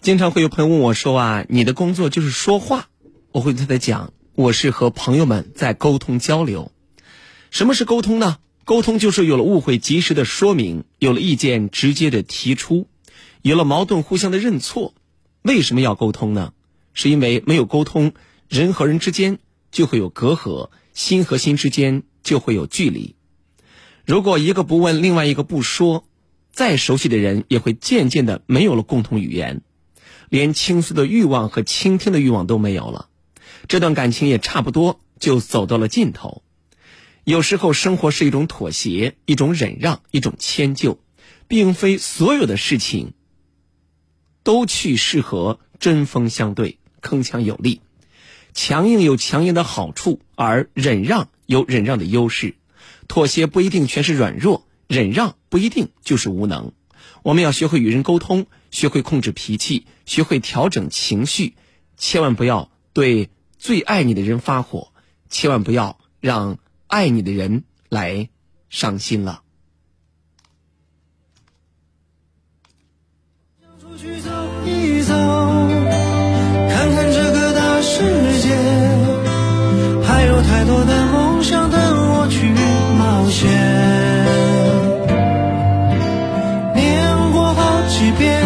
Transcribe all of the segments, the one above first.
经常会有朋友问我说啊，你的工作就是说话，我会对他讲，我是和朋友们在沟通交流。什么是沟通呢？沟通就是有了误会及时的说明，有了意见直接的提出，有了矛盾互相的认错。为什么要沟通呢？是因为没有沟通，人和人之间就会有隔阂，心和心之间就会有距离。如果一个不问，另外一个不说，再熟悉的人也会渐渐的没有了共同语言。连倾诉的欲望和倾听的欲望都没有了，这段感情也差不多就走到了尽头。有时候生活是一种妥协，一种忍让，一种迁就，并非所有的事情都去适合针锋相对、铿锵有力。强硬有强硬的好处，而忍让有忍让的优势。妥协不一定全是软弱，忍让不一定就是无能。我们要学会与人沟通。学会控制脾气，学会调整情绪，千万不要对最爱你的人发火，千万不要让爱你的人来伤心了。太多的梦想等我去冒险。边，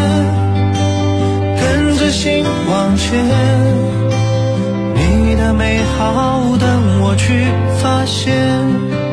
跟着心往前，你的美好等我去发现。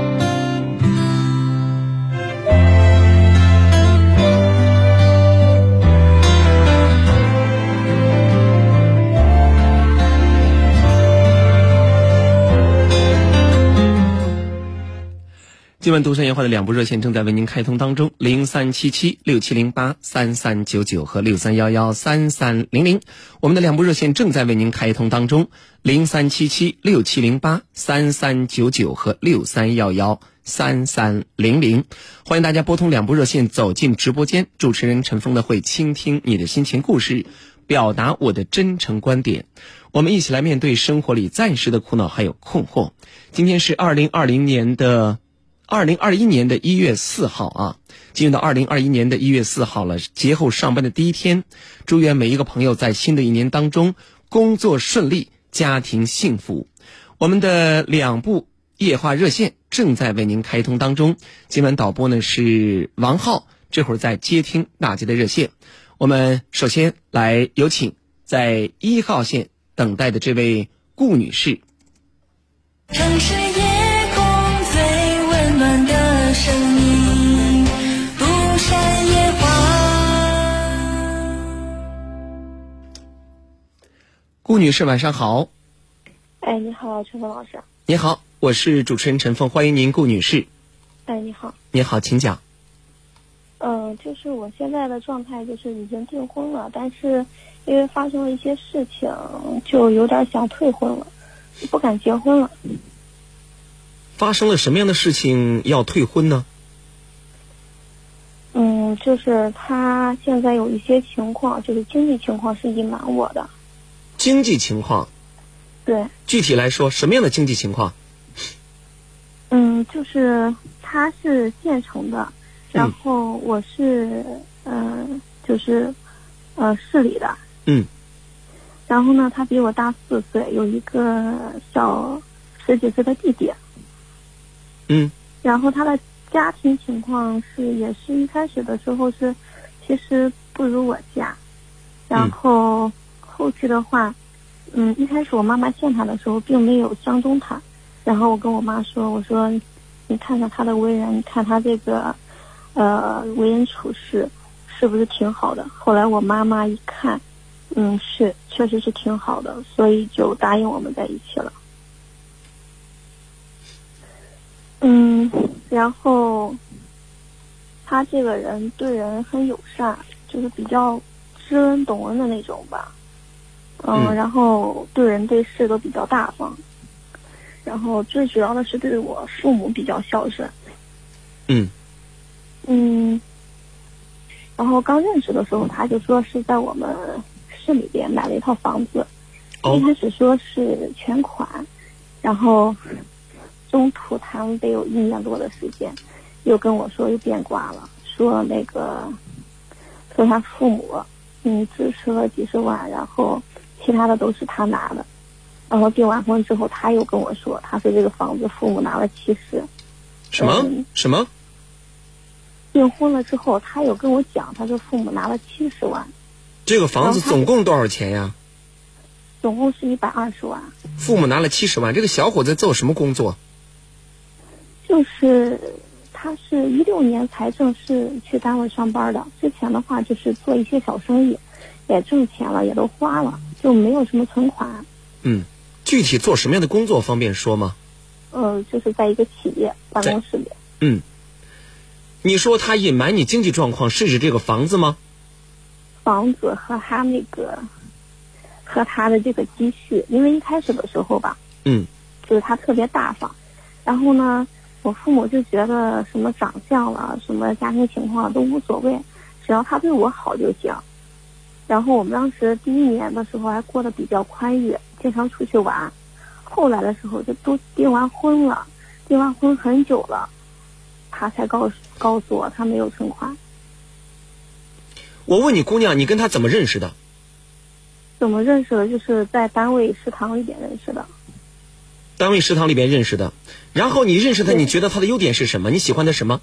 今晚独山夜话的两部热线正在为您开通当中，零三七七六七零八三三九九和六三幺幺三三零零。我们的两部热线正在为您开通当中，零三七七六七零八三三九九和六三幺幺三三零零。欢迎大家拨通两部热线走进直播间，主持人陈峰呢会倾听你的心情故事，表达我的真诚观点。我们一起来面对生活里暂时的苦恼还有困惑。今天是二零二零年的。二零二一年的一月四号啊，进入到二零二一年的一月四号了，节后上班的第一天，祝愿每一个朋友在新的一年当中工作顺利，家庭幸福。我们的两部夜话热线正在为您开通当中，今晚导播呢是王浩，这会儿在接听大家的热线。我们首先来有请在一号线等待的这位顾女士。城市顾女士，晚上好。哎，你好，陈峰老师。你好，我是主持人陈峰，欢迎您，顾女士。哎，你好。你好，请讲。嗯，就是我现在的状态就是已经订婚了，但是因为发生了一些事情，就有点想退婚了，不敢结婚了。发生了什么样的事情要退婚呢？嗯，就是他现在有一些情况，就是经济情况是隐瞒我的。经济情况？对。具体来说，什么样的经济情况？嗯，就是他是县城的，然后我是嗯，就是呃市里的。嗯。然后呢，他比我大四岁，有一个小十几岁的弟弟。嗯，然后他的家庭情况是，也是一开始的时候是，其实不如我家，然后后期的话，嗯，一开始我妈妈见他的时候并没有相中他，然后我跟我妈说，我说，你看看他的为人，你看他这个，呃，为人处事是不是挺好的？后来我妈妈一看，嗯，是，确实是挺好的，所以就答应我们在一起了。嗯，然后他这个人对人很友善，就是比较知恩懂恩的那种吧。嗯，然后对人对事都比较大方，然后最主要的是对我父母比较孝顺。嗯。嗯。然后刚认识的时候，他就说是在我们市里边买了一套房子，一开始说是全款，然后。中途谈得有一年多的时间，又跟我说又变卦了，说那个说他父母嗯支持了几十万，然后其他的都是他拿的。然后订完婚之后，他又跟我说，他说这个房子父母拿了七十。什么嗯什么？订婚了之后，他有跟我讲，他说父母拿了七十万，这个房子总共多少钱呀？总共是一百二十万。父母拿了七十万。这个小伙子做什么工作？就是他是一六年才正式去单位上班的，之前的话就是做一些小生意，也挣钱了，也都花了，就没有什么存款。嗯，具体做什么样的工作方便说吗？呃，就是在一个企业办公室里，嗯，你说他隐瞒你经济状况，是指这个房子吗？房子和他那个和他的这个积蓄，因为一开始的时候吧，嗯就是他特别大方，然后呢，我父母就觉得什么长相了、什么家庭情况都无所谓，只要他对我好就行。然后我们当时第一年的时候还过得比较宽裕，经常出去玩。后来的时候就都订完婚了，订完婚很久了，他才告诉告诉我他没有存款。我问你，姑娘，你跟他怎么认识的？怎么认识的？就是在单位食堂里边认识的。单位食堂里边认识的。然后你认识他，你觉得他的优点是什么？你喜欢他什么？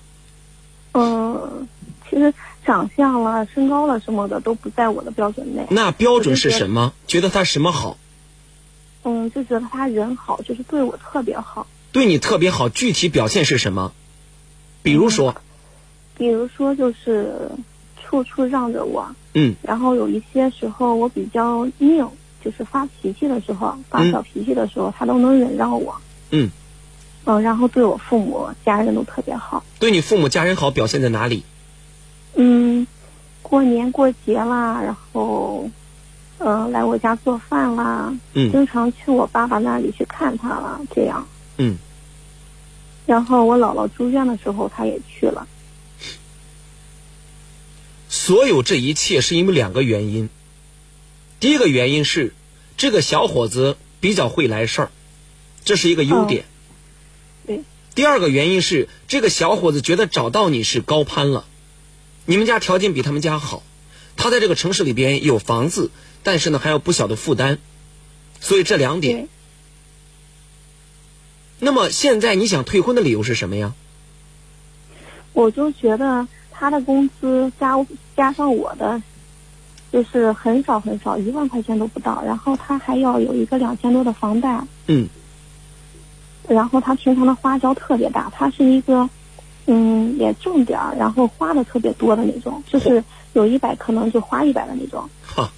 嗯，其实长相了、身高了什么的都不在我的标准内。那标准是什么？觉得他什么好？嗯，就觉得他人好，就是对我特别好。对你特别好，具体表现是什么？比如说，比如说，就是处处让着我，嗯然后有一些时候我比较拧，就是发脾气的时候，发小脾气的时候，他都能忍让我。嗯，嗯，然后对我父母家人都特别好。对你父母家人好表现在哪里？嗯，过年过节啦，然后，嗯、来我家做饭啦，嗯经常去我爸爸那里去看他啦，这样。嗯，然后我姥姥住院的时候，他也去了。所有这一切是因为两个原因。第一个原因是，这个小伙子比较会来事儿，这是一个优点。对，第二个原因是，这个小伙子觉得找到你是高攀了，你们家条件比他们家好，他在这个城市里边有房子，但是呢还有不小的负担，所以这两点。那么现在你想退婚的理由是什么呀？我就觉得他的工资加加上我的，就是很少很少，一万块钱都不到。然后他还要有一个两千多的房贷，嗯然后他平常的花销特别大，他是一个，嗯，也挣点儿，然后花的特别多的那种，就是有一百可能就花一百的那种。哈，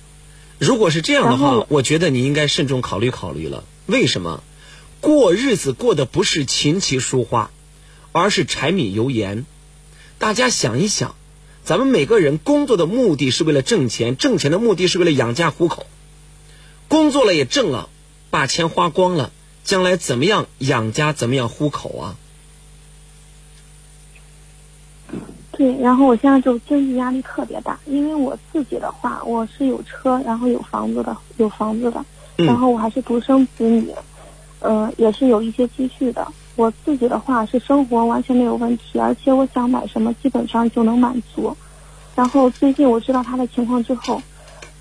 如果是这样的话，我觉得你应该慎重考虑考虑了。为什么？过日子过的不是琴棋书画，而是柴米油盐。大家想一想，咱们每个人工作的目的是为了挣钱，挣钱的目的是为了养家糊口。工作了也挣了，把钱花光了，将来怎么样养家，怎么样糊口啊？对，然后我现在就经济压力特别大，因为我自己的话，我是有车，然后有房子的，有房子的，嗯然后我还是独生子女，呃，也是有一些积蓄的。我自己的话是生活完全没有问题，而且我想买什么基本上就能满足。然后最近我知道他的情况之后，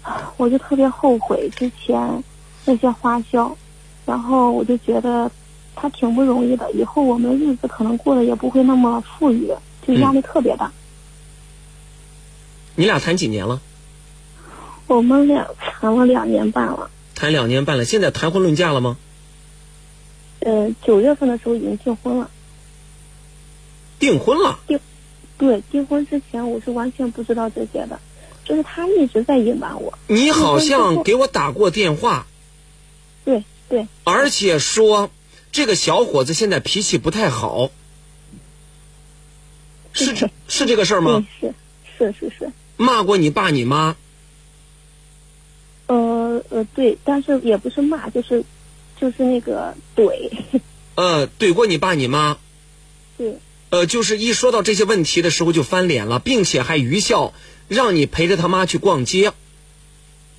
啊我就特别后悔之前那些花销，然后我就觉得他挺不容易的，以后我们的日子可能过得也不会那么富裕，就压力特别大。你俩谈几年了？我们俩谈了两年半了，谈两年半了，现在谈婚论嫁了吗？呃，九月份的时候已经订婚了。订婚了。对，订婚之前我是完全不知道这些的，就是他一直在隐瞒我。你好像给我打过电话，对对，而且说这个小伙子现在脾气不太好，是这是这个事儿吗？是是是是，骂过你爸你妈，呃呃对，但是也不是骂，就是就是那个怼，呃，怼过你爸你妈，对。呃，就是一说到这些问题的时候就翻脸了，并且还愚孝让你陪着他妈去逛街，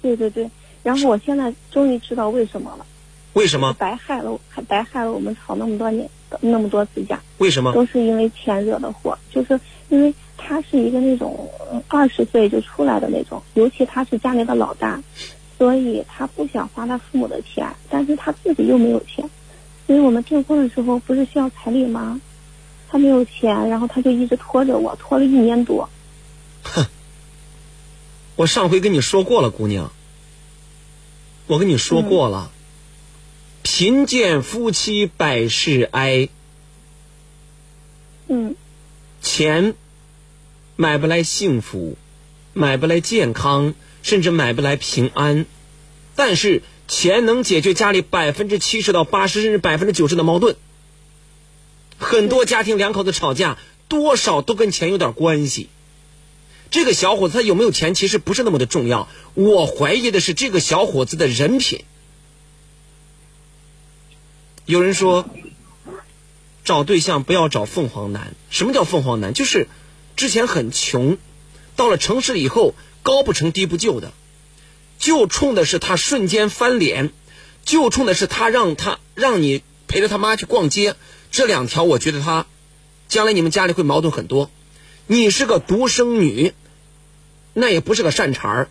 对对对。然后我现在终于知道为什么了，为什么？白害了我，还白害了我们吵那么多年那么多次假。为什么？都是因为钱惹的祸，就是因为他是一个那种二十岁就出来的那种，尤其他是家里的老大，所以他不想花他父母的钱，但是他自己又没有钱，所以我们订婚的时候不是需要彩礼吗？他没有钱，然后他就一直拖着我，拖了一年多。哼我上回跟你说过了，姑娘，我跟你说过了，贫贱夫妻百事哀，嗯钱买不来幸福，买不来健康，甚至买不来平安，但是钱能解决家里百分之七十到八十甚至百分之九十的矛盾。很多家庭两口子吵架，多少都跟钱有点关系。这个小伙子他有没有钱，其实不是那么的重要。我怀疑的是这个小伙子的人品。有人说，找对象不要找凤凰男。什么叫凤凰男？就是之前很穷，到了城市以后高不成低不就的，就冲的是他瞬间翻脸，就冲的是他让他让你陪着他妈去逛街。这两条，我觉得他将来你们家里会矛盾很多。你是个独生女，那也不是个善茬儿，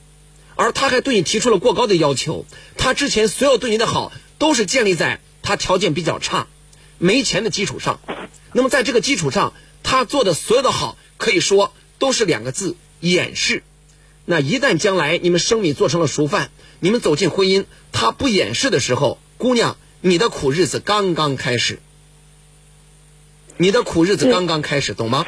而他还对你提出了过高的要求。他之前所有对你的好，都是建立在他条件比较差、没钱的基础上。那么在这个基础上，他做的所有的好，可以说都是两个字：掩饰。那一旦将来你们生米做成了熟饭，你们走进婚姻，他不掩饰的时候，姑娘，你的苦日子刚刚开始。你的苦日子刚刚开始，懂吗？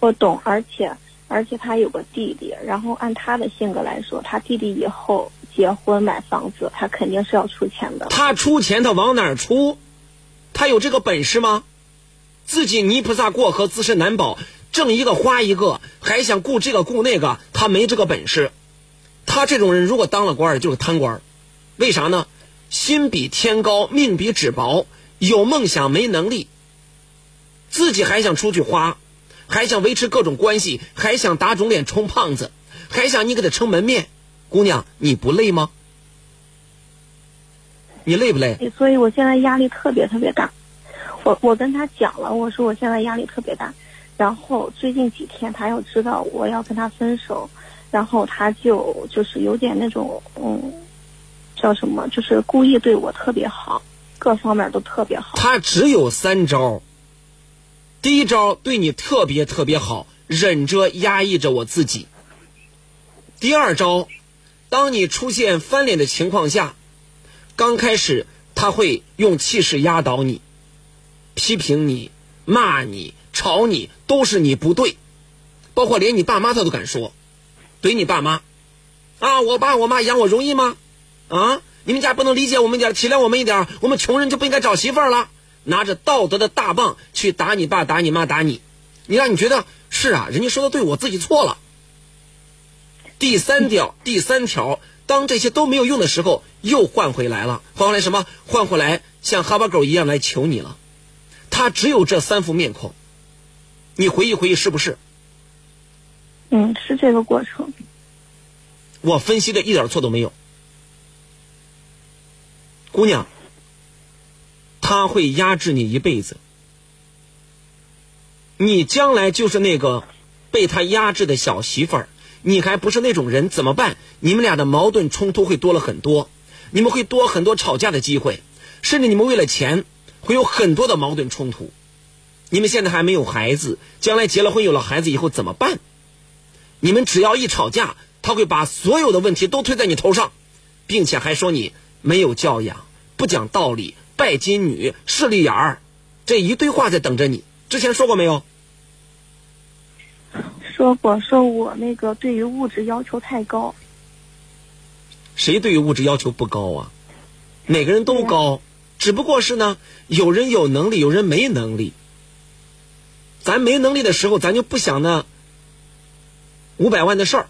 我懂，而且而且他有个弟弟，然后按他的性格来说，他弟弟以后结婚买房子，他肯定是要出钱的。他出钱，他往哪儿出？他有这个本事吗？自己泥菩萨过河，自身难保，挣一个花一个，还想顾这个顾那个，他没这个本事。他这种人如果当了官儿，就是贪官儿。为啥呢？心比天高，命比纸薄，有梦想没能力，自己还想出去花。还想维持各种关系，还想打肿脸充胖子，还想你给他撑门面，姑娘你不累吗？你累不累？所以我现在压力特别特别大。我我跟他讲了，我说我现在压力特别大。然后最近几天他又知道我要跟他分手，然后他就就是有点那种嗯，叫什么，就是故意对我特别好，各方面都特别好。他只有三招。第一招对你特别特别好，忍着压抑着我自己。第二招，当你出现翻脸的情况下，刚开始他会用气势压倒你，批评你、骂你、吵你，都是你不对，包括连你爸妈他都敢说，怼你爸妈，啊，我爸我妈养我容易吗？啊，你们家不能理解我们一点，体谅我们一点，我们穷人就不应该找媳妇儿了。拿着道德的大棒去打你爸、打你妈、打你，你让你觉得是啊，人家说的对，我自己错了。第三条，第三条，当这些都没有用的时候，又换回来了，换回来什么？换回来像哈巴狗一样来求你了。他只有这三副面孔，你回忆回忆是不是？嗯，是这个过程。我分析的一点错都没有，姑娘。他会压制你一辈子，你将来就是那个被他压制的小媳妇儿，你还不是那种人，怎么办？你们俩的矛盾冲突会多了很多，你们会多很多吵架的机会，甚至你们为了钱会有很多的矛盾冲突。你们现在还没有孩子，将来结了婚有了孩子以后怎么办？你们只要一吵架，他会把所有的问题都推在你头上，并且还说你没有教养，不讲道理。拜金女、势利眼儿，这一堆话在等着你。之前说过没有？说过，说我那个对于物质要求太高。谁对于物质要求不高啊？每个人都高，只不过是呢，有人有能力，有人没能力。咱没能力的时候，咱就不想那五百万的事儿。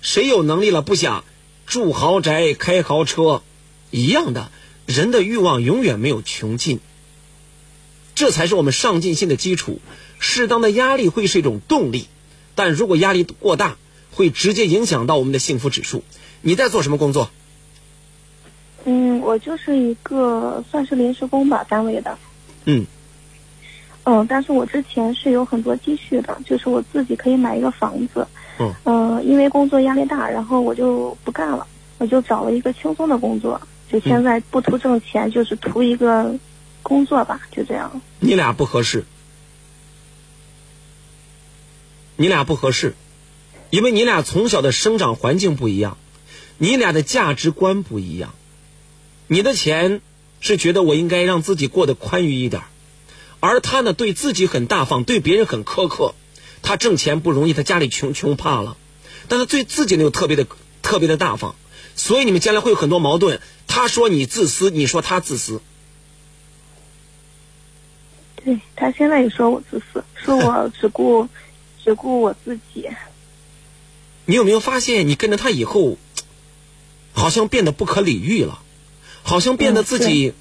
谁有能力了，不想住豪宅、开豪车，一样的。人的欲望永远没有穷尽，这才是我们上进心的基础。适当的压力会是一种动力，但如果压力过大，会直接影响到我们的幸福指数。你在做什么工作？嗯，我就是一个算是临时工吧，单位的。嗯。嗯，但是我之前是有很多积蓄的，就是我自己可以买一个房子。嗯。呃，因为工作压力大，然后我就不干了，我就找了一个轻松的工作，就现在不图挣钱，就是图一个工作吧，就这样。你俩不合适，你俩不合适，因为你俩从小的生长环境不一样，你俩的价值观不一样。你的钱是觉得我应该让自己过得宽裕一点，而他呢对自己很大方，对别人很苛刻。他挣钱不容易，他家里穷穷怕了，但他对自己呢又特别的特别的大方，所以你们将来会有很多矛盾。他说你自私，你说他自私。对他现在也说我自私，说我只顾只顾我自己。你有没有发现，你跟着他以后，好像变得不可理喻了，好像变得自己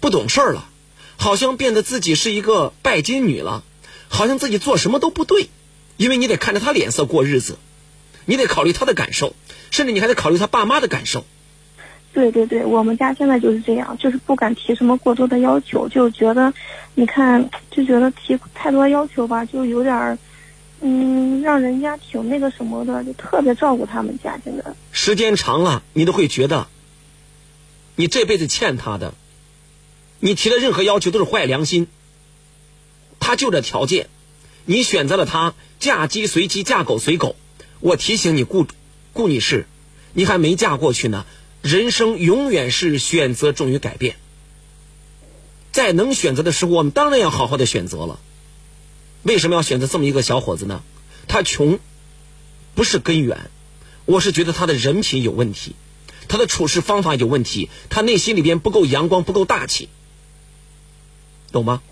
不懂事儿了，好像变得自己是一个拜金女了，好像自己做什么都不对，因为你得看着他脸色过日子，你得考虑他的感受，甚至你还得考虑他爸妈的感受。对对对，我们家现在就是这样，就是不敢提什么过多的要求，就觉得，你看，就觉得提太多要求吧，就有点儿，嗯，让人家挺那个什么的，就特别照顾他们家现在。时间长了，你都会觉得，你这辈子欠他的，你提的任何要求都是坏良心。他就这条件，你选择了他，嫁鸡随鸡，嫁狗随狗。我提醒你，顾顾女士，你还没嫁过去呢。人生永远是选择重于改变，在能选择的时候，我们当然要好好的选择了。为什么要选择这么一个小伙子呢？他穷，不是根源，我是觉得他的人品有问题，他的处事方法有问题，他内心里边不够阳光，不够大气，懂吗？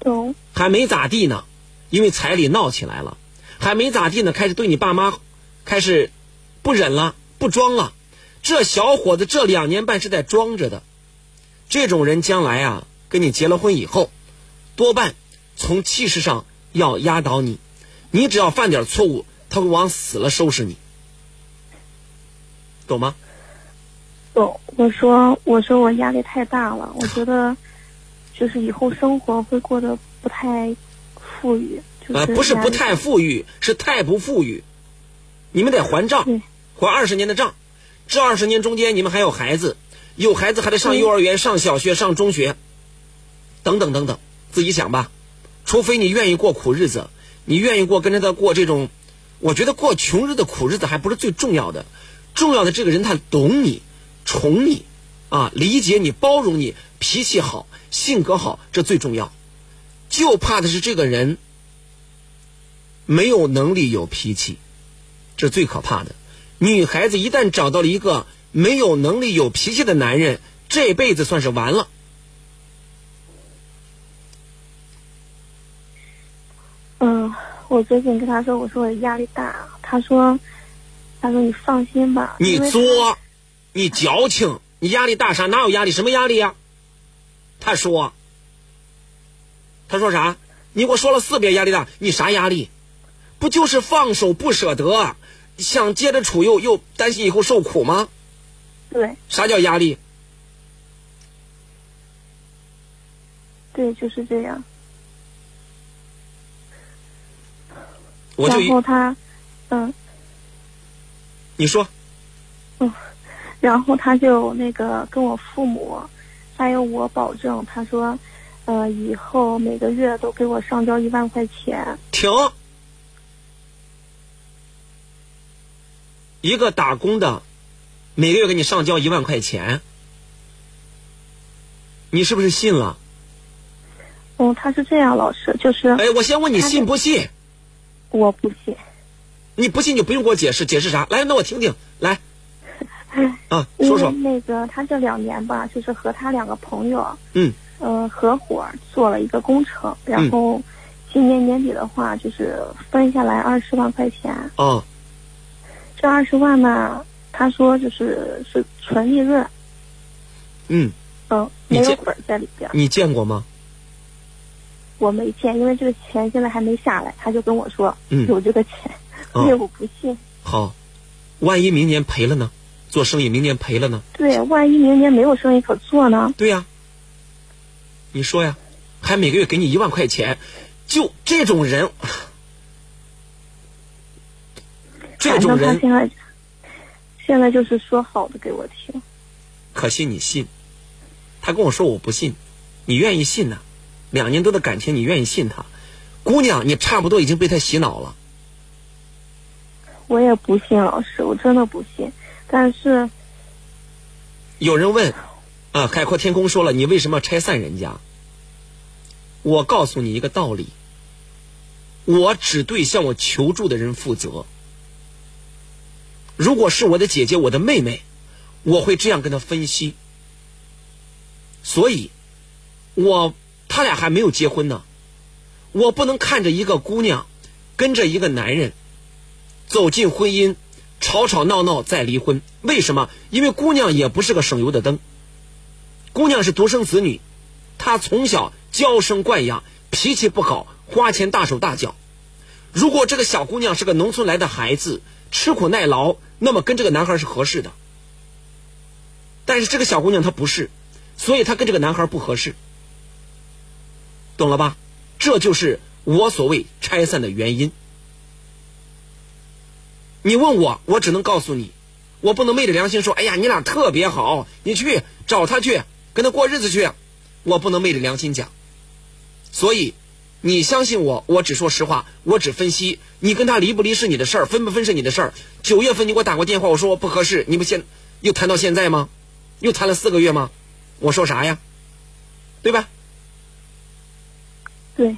懂。还没咋地呢，因为彩礼闹起来了，还没咋地呢，开始对你爸妈开始不忍了，不装了。这小伙子这两年半是在装着的，这种人将来啊，跟你结了婚以后，多半从气势上要压倒你，你只要犯点错误，他会往死了收拾你，懂吗？懂。我说，我说我压力太大了，我觉得，就是以后生活会过得不太富裕。呃，不是不太富裕，是太不富裕。你们得还账，还二十年的账。这二十年中间，你们还有孩子，有孩子还得上幼儿园、上小学、上中学，等等等等，自己想吧。除非你愿意过苦日子，你愿意过跟着他过这种，我觉得过穷日的苦日子还不是最重要的，重要的这个人他懂你、宠你，啊，理解你、包容你，脾气好、性格好，这最重要。就怕的是这个人没有能力、有脾气，这最可怕的。女孩子一旦找到了一个没有能力、有脾气的男人，这辈子算是完了。嗯，我最近跟他说，我说我压力大，他说，他说你放心吧。你作，你矫情，你压力大啥？哪有压力？什么压力呀？他说，他说啥？你给我说了四遍压力大，你啥压力？不就是放手不舍得？想接着处又又担心以后受苦吗？对。啥叫压力？对，就是这样。我就然后他，嗯。你说。嗯，然后他就那个跟我父母，还有我保证，他说，呃，以后每个月都给我上交一万块钱。停。一个打工的，每个月给你上交一万块钱，你是不是信了？哦，他是这样，老师就是。哎，我先问你信不信？我不信。你不信就不用给我解释，解释啥？来，那我听听，来。啊，说说。那个，他这两年吧，就是和他两个朋友，嗯，呃，合伙做了一个工程，然后今年年底的话，就是分下来二十万块钱。哦。这二十万呢？他说就是是纯利润。嗯。嗯，没有本在里边。你见过吗？我没见，因为这个钱现在还没下来，他就跟我说有这个钱，因为我不信。好，万一明年赔了呢？做生意明年赔了呢？对，万一明年没有生意可做呢？对呀。你说呀。还每个月给你一万块钱，就这种人，这种人现在现在就是说好的给我听。可惜你信，他跟我说我不信，你愿意信呐、两年多的感情，你愿意信他？姑娘，你差不多已经被他洗脑了。我也不信老师，我真的不信。但是有人问，啊，海阔天空说了，你为什么要拆散人家？我告诉你一个道理，我只对向我求助的人负责。如果是我的姐姐、我的妹妹，我会这样跟她分析。所以，我他俩还没有结婚呢，我不能看着一个姑娘跟着一个男人走进婚姻，吵吵闹闹再离婚。为什么？因为姑娘也不是个省油的灯，姑娘是独生子女，她从小娇生惯养，脾气不好，花钱大手大脚。如果这个小姑娘是个农村来的孩子，吃苦耐劳，那么跟这个男孩是合适的。但是这个小姑娘她不是，所以她跟这个男孩不合适，懂了吧？这就是我所谓拆散的原因。你问我，我只能告诉你，我不能昧着良心说，哎呀，你俩特别好，你去找他去，跟他过日子去，我不能昧着良心讲。所以，你相信我，我只说实话，我只分析。你跟他离不离是你的事儿，分不分是你的事儿。九月份你给我打过电话，我说我不合适，你不现又谈到现在吗？又谈了四个月吗？我说啥呀？对吧？对，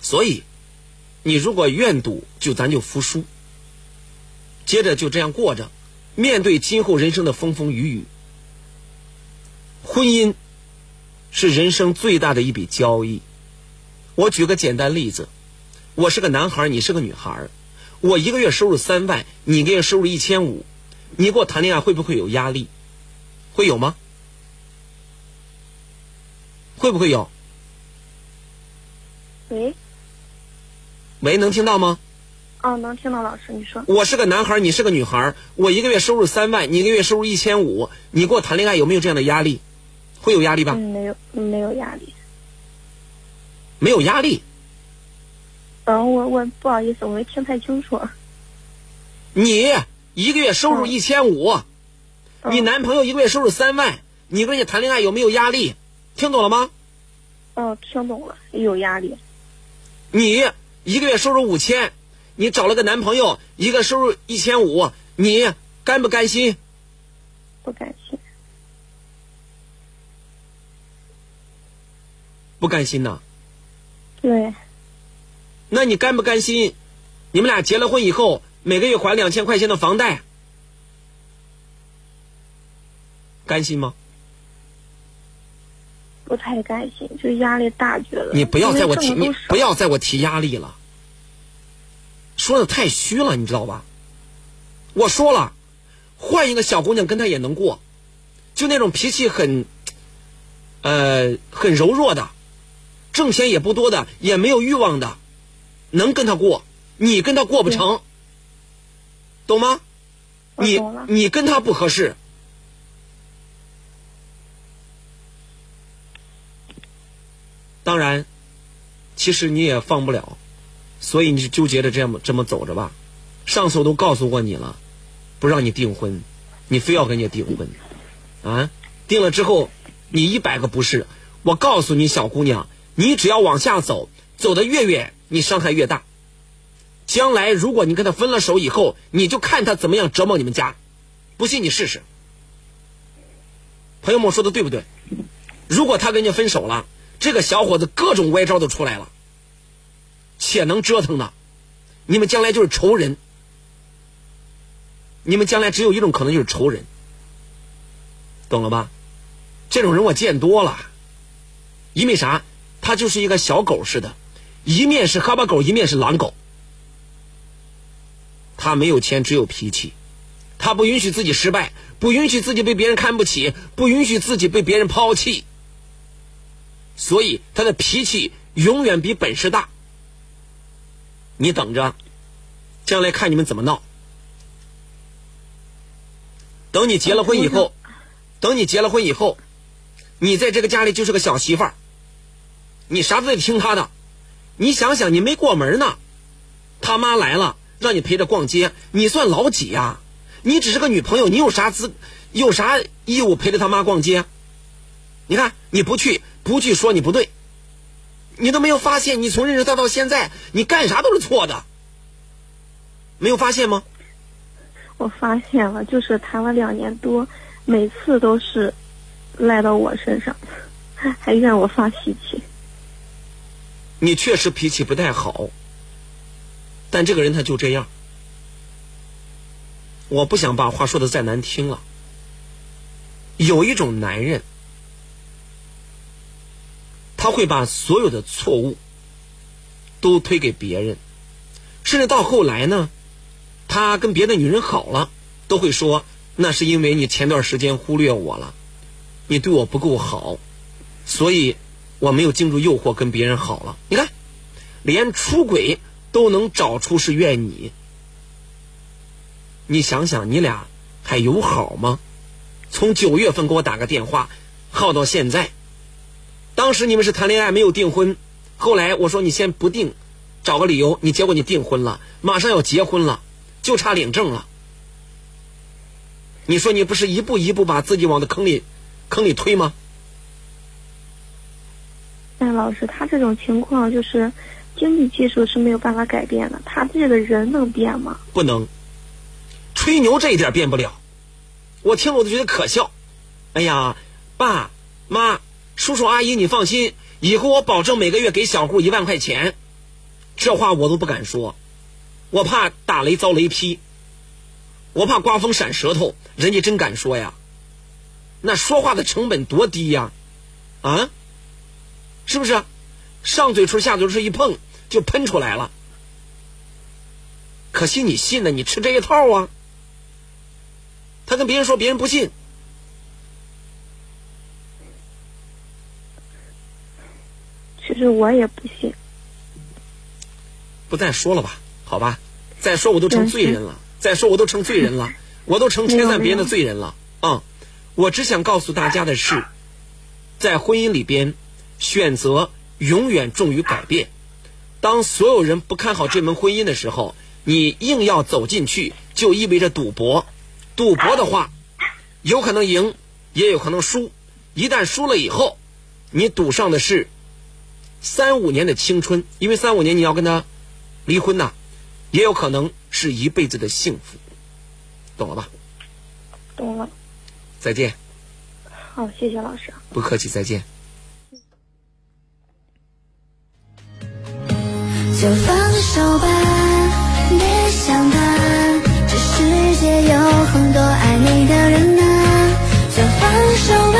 所以，你如果愿赌，就咱就服输。接着就这样过着，面对今后人生的风风雨雨。婚姻是人生最大的一笔交易。我举个简单例子，我是个男孩，你是个女孩，我一个月收入三万，你一个月收入一千五，你跟我谈恋爱会不会有压力？会有吗？会不会有？喂，喂，能听到吗？哦，能听到老师你说。我是个男孩，你是个女孩，我一个月收入三万，你一个月收入一千五，你跟我谈恋爱有没有这样的压力？会有压力吧？嗯，没有，没有压力。没有压力。嗯，我我不好意思，我没听太清楚。你一个月收入嗯一千五，嗯你男朋友一个月收入三万，你跟人家谈恋爱有没有压力？听懂了吗？哦，听懂了，有压力。你一个月收入五千，你找了个男朋友，一个收入一千五，你甘不甘心？不甘心。不甘心呐？对，那你甘不甘心？你们俩结了婚以后，每个月还两千块钱的房贷，甘心吗？不太甘心，就压力大，觉得。你不要在我提，你不要在我提压力了，说的太虚了，你知道吧？我说了，换一个小姑娘跟他也能过，就那种脾气很，呃，很柔弱的，挣钱也不多的，也没有欲望的，能跟他过，你跟他过不成，懂吗？你你跟他不合适。当然，其实你也放不了，所以你就纠结着这样这么走着吧。上次我都告诉过你了，不让你订婚，你非要跟人家订婚，啊，订了之后你一百个不是。我告诉你，小姑娘，你只要往下走，走得越远，你伤害越大。将来如果你跟他分了手以后，你就看他怎么样折磨你们家，不信你试试。朋友们说的对不对？如果他跟人家分手了，这个小伙子各种歪招都出来了，且能折腾呢，你们将来就是仇人。你们将来只有一种可能就是仇人，懂了吧？这种人我见多了，因为啥？他就是一个小狗似的，一面是哈巴狗，一面是狼狗。他没有钱，只有脾气。他不允许自己失败，不允许自己被别人看不起，不允许自己被别人抛弃。所以他的脾气永远比本事大。你等着，将来看你们怎么闹。等你结了婚以后，等你结了婚以后，你在这个家里就是个小媳妇儿，你啥都得听他的。你想想，你没过门呢，他妈来了，让你陪着逛街，你算老几呀？你只是个女朋友，你有啥资，有啥义务陪着他妈逛街？你看你不去，不去说你不对，你都没有发现，你从认识他到现在，你干啥都是错的，没有发现吗？我发现了，就是谈了两年多，每次都是赖到我身上，还怨我发脾气。你确实脾气不太好，但这个人他就这样。我不想把话说的再难听了。有一种男人，他会把所有的错误都推给别人，甚至到后来呢，他跟别的女人好了，都会说那是因为你前段时间忽略我了，你对我不够好，所以我没有经住诱惑跟别人好了。你看，连出轨都能找出是怨你。你想想，你俩还有好吗？从九月份给我打个电话，耗到现在。当时你们是谈恋爱没有订婚，后来我说你先不定，找个理由，你结果你订婚了，马上要结婚了，就差领证了。你说你不是一步一步把自己往的坑里坑里推吗？但老师，他这种情况就是经济技术是没有办法改变的，他这个人能变吗？不能，吹牛这一点变不了。我听了我都觉得可笑。哎呀，爸妈、叔叔阿姨，你放心，以后我保证每个月给小户一万块钱。这话我都不敢说，我怕打雷遭雷劈，我怕刮风闪舌头。人家真敢说呀，那说话的成本多低呀，啊，是不是？上嘴唇下嘴唇一碰就喷出来了。可惜你信了，你吃这一套啊。他跟别人说，别人不信。其实我也不信。不再说了吧，好吧？再说我都成罪人了，再说我都成罪人了，我都成拆散别人的罪人了啊！我只想告诉大家的是，在婚姻里边，选择永远重于改变。当所有人不看好这门婚姻的时候，你硬要走进去，就意味着赌博。赌博的话，有可能赢，也有可能输。一旦输了以后，你赌上的是三五年的青春，因为三五年你要跟他离婚呐，也有可能是一辈子的幸福，懂了吧？懂了。再见。好，谢谢老师。不客气，再见。就放手吧，别想他，这世界有很多爱你的人啊。就放手吧，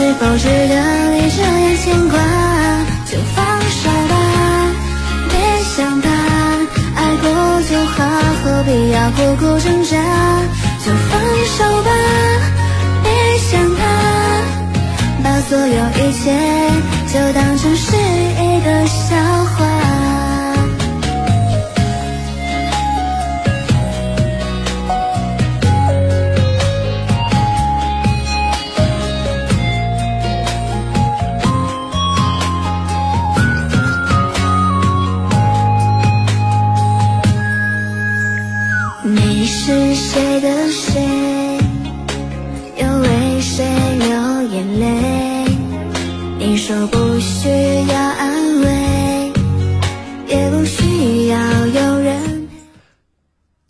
是否值得你这样牵挂？就放手吧，别想他，爱过就好，何必要苦苦挣扎？就放手吧，别想他，把所有一切就当成是一个笑话。你说不需要安慰，也不需要有人。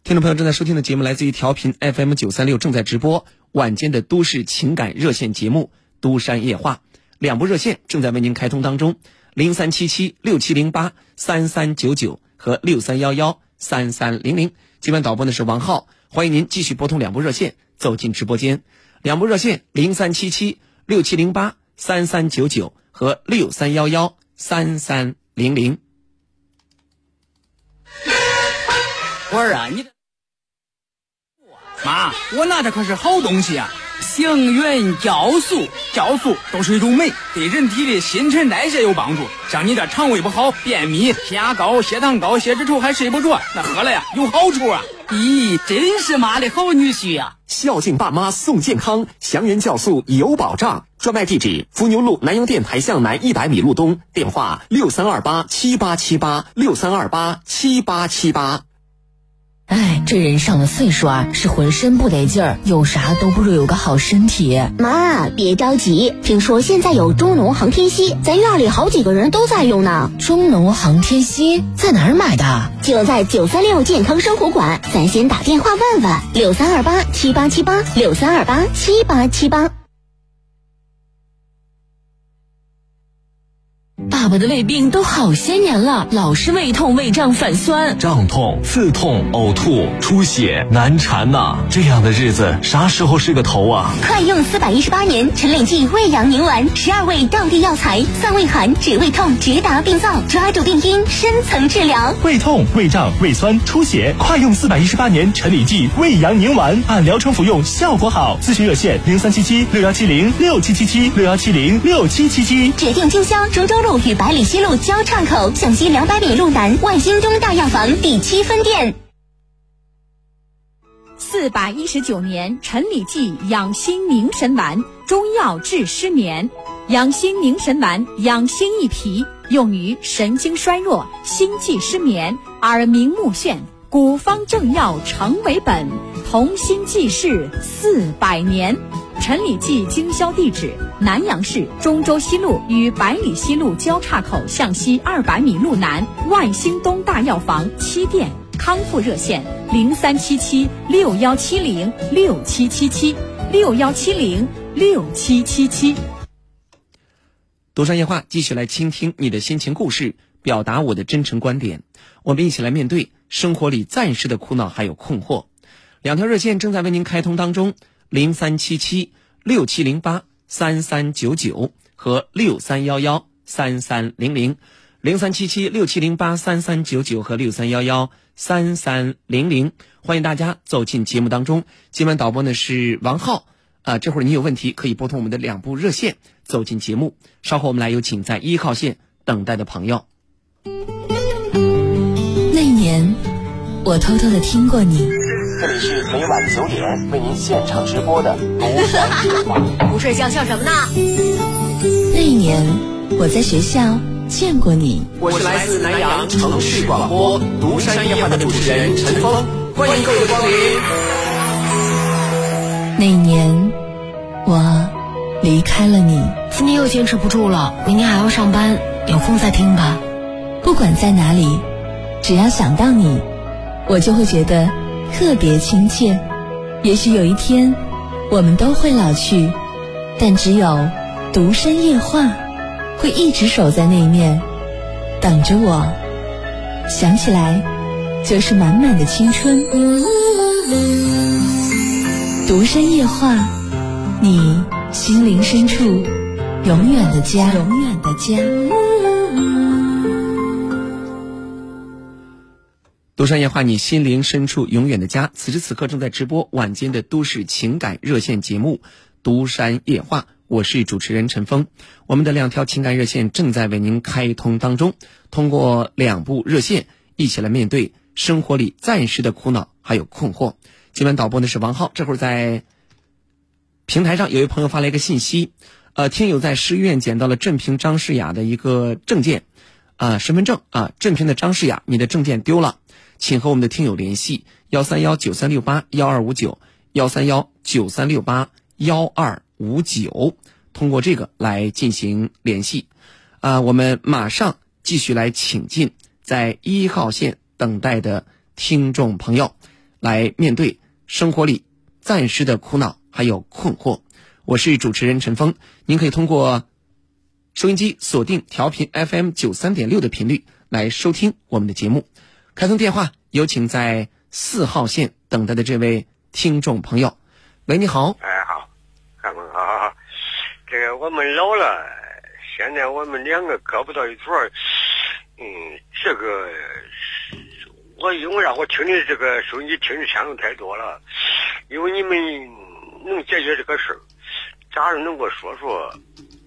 听众朋友正在收听的节目来自于调频 FM 九三六，正在直播晚间的都市情感热线节目《都山夜话》，两部热线正在为您开通当中，零三七七六七零八三三九九和六三幺幺三三零零。今晚导播的是王浩，欢迎您继续拨通两部热线走进直播间，两部热线零三七七六七零八三三九九和六三幺幺三三零零。花儿啊，你这妈，我拿的可是好东西啊，幸运酵素，酵素都是一种酶，对人体的新陈代谢有帮助。像你这肠胃不好、便秘、血压高、血糖高、血脂稠还睡不着，那喝了呀有好处啊！咦，真是妈的好女婿呀、孝敬爸妈送健康，祥源酵素有保障。专卖地址：伏牛路南阳电台向南一百米路东，电话六三二八七八七八六三二八七八七八。哎，这人上了岁数啊，是浑身不得劲儿，有啥都不如有个好身体。妈，别着急，听说现在有中农航天硒，咱院里好几个人都在用呢。中农航天硒在哪儿买的？就在九三六健康生活馆，咱先打电话问问，六三二八七八七八六三二八七八七八。爸爸的胃病都好些年了，老是胃痛、胃胀、反酸。胀痛、刺痛、呕吐、出血、难缠呐、这样的日子啥时候是个头啊？快用四百一十八年陈李济胃阳宁丸，十二味当地药材，散胃寒、止胃痛、直达病灶，抓住病因，深层治疗。胃痛、胃胀、胃酸、出血，快用四百一十八年陈李济胃阳宁丸，按疗程服用，效果好。咨询热线零三七七六幺七零六七七七六幺七零六七七七。指定经销中州路与百里西路交叉口，向西两百米路南万兴东大药房第七分店。四百一十九年陈李济养心凝神丸，中药治失眠。养心凝神丸养心益脾，用于神经衰弱、心悸失眠、耳鸣目眩。古方正药成为本，同心济世四百年。陈李济经销地址：南阳市中州西路与百里西路交叉口向西二百米路南万兴东大药房七店。康复热线：零三七七六幺七零六七七七六幺七零六七七七。独山夜话，继续来倾听你的心情故事，表达我的真诚观点。我们一起来面对生活里暂时的苦恼还有困惑。两条热线正在为您开通当中：零三七七六七零八三三九九和六三幺幺三三零零。零三七七六七零八三三九九和六三幺幺三三零零，欢迎大家走进节目当中。今晚导播呢是王浩，啊、这会儿你有问题可以拨通我们的两部热线走进节目。稍后我们来有请在一号线等待的朋友。那年，我偷偷的听过你。这里是每晚九点为您现场直播的独山夜话。不睡觉笑什么呢？那一年，我在学校见过你。我是来自南阳城市广播独山夜话的主持人陈峰，欢迎各位光临。那一年，我离开了你。今天又坚持不住了，明天还要上班，有空再听吧。不管在哪里，只要想到你，我就会觉得特别亲切。也许有一天，我们都会老去，但只有独山夜话会一直守在那一面，等着我。想起来，就是满满的青春。独山夜话，你心灵深处永远的家，永远的家。独山夜话，你心灵深处永远的家。此时此刻正在直播晚间的都市情感热线节目《独山夜话》，我是主持人陈峰。我们的两条情感热线正在为您开通当中，通过两部热线，一起来面对生活里暂时的苦恼还有困惑。今晚导播呢是王浩，这会儿在平台上有一位朋友发了一个信息，呃，听友在市医院捡到了镇平张世雅的一个证件，啊、身份证啊，镇平的张世雅，你的证件丢了。请和我们的听友联系幺三幺九三六八幺二五九幺三幺九三六八幺二五九，通过这个来进行联系。啊、我们马上继续来请进在一号线等待的听众朋友，来面对生活里暂时的苦恼还有困惑。我是主持人陈峰，您可以通过收音机锁定调频 FM 九三点六的频率来收听我们的节目。开通电话，有请在四号线等待的这位听众朋友。喂，你好。哎，好，看们好，这个我们老了，现在我们两个搁不到一块儿，嗯，这个我因为啥我听你这个收音机听的相当太多了，因为你们能解决这个事儿，咋能给我说说，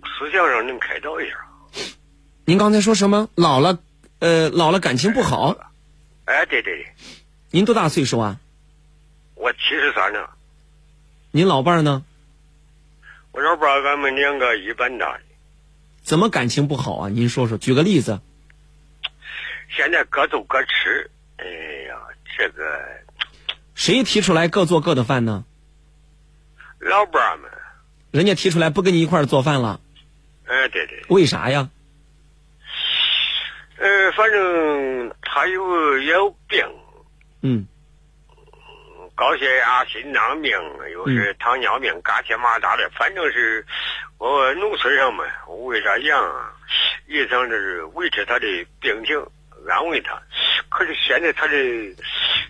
思想上能开导一下？您刚才说什么？老了，呃，老了感情不好。哎，对对对，您多大岁数啊？我七十三了。您老伴儿呢？我老伴儿俺们两个一般大的。怎么感情不好啊？您说说，举个例子。现在各做各吃。哎呀，这个。谁提出来各做各的饭呢？老伴儿们。人家提出来不跟你一块儿做饭了。哎，对对。为啥呀？呃，反正他有也有病。嗯。高血压、心脏病，又是糖尿病，嘎七麻大的，反正是我农村上嘛，喂点羊啊，医生这是维持他的病情，安慰他。可是现在他的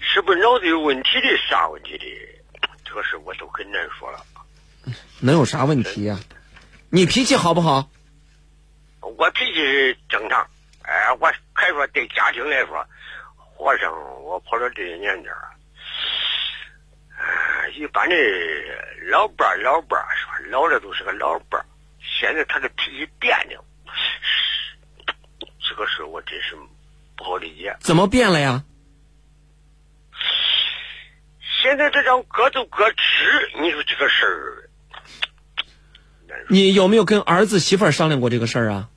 是不是脑子有问题的，啥问题的，这个事我都很难说了。能有啥问题呀？你脾气好不好？我脾气正常。哎，我还说对家庭来说，活上我跑到这些年点儿，一般的老伴儿老伴儿说老了都是个老伴儿，现在他的脾气变了，这个事我真是不好理解。怎么变了呀？现在这张各走各吃，你说这个事儿，你有没有跟儿子媳妇儿商量过这个事儿啊？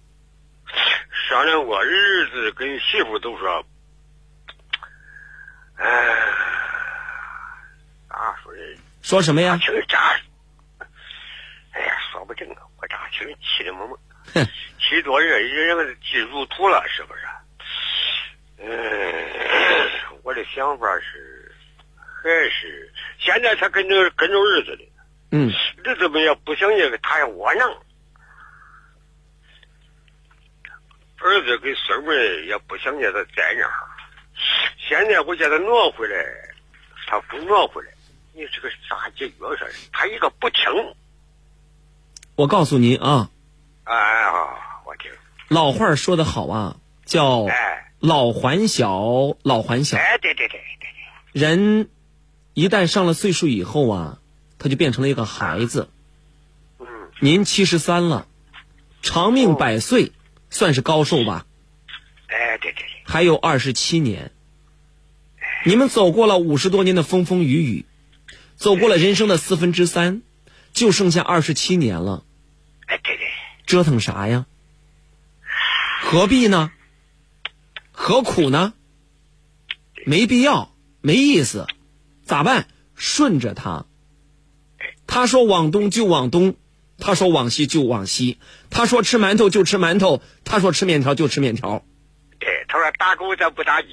商量我，儿子跟媳妇都说，哎，咋说的？说什么呀？听咋？哎呀，说不正啊！我咋听气的么么？哼，气多热，人个气入土了，是不是？嗯，我的想法是，还是现在他跟着跟着儿子的，嗯，儿子们也不想这个，他也窝囊。儿子跟孙们也不想叫他在那儿，现在我叫他挪回来，他不挪回来，你这个咋解决事他一个不听。我告诉您啊，哎啊，我听。老话说的好啊，叫“老还小，老还小”。哎，对对对对对。人一旦上了岁数以后啊，他就变成了一个孩子。嗯。您七十三了，长命百岁。算是高寿吧，哎，对对对，还有二十七年，你们走过了五十多年的风风雨雨，走过了人生的四分之三，就剩下二十七年了，哎，对对，折腾啥呀？何必呢？何苦呢？没必要，没意思，咋办？顺着他，他说往东就往东。他说往西就往西，他说吃馒头就吃馒头，他说吃面条就吃面条。对，他说打狗咱不打鸡。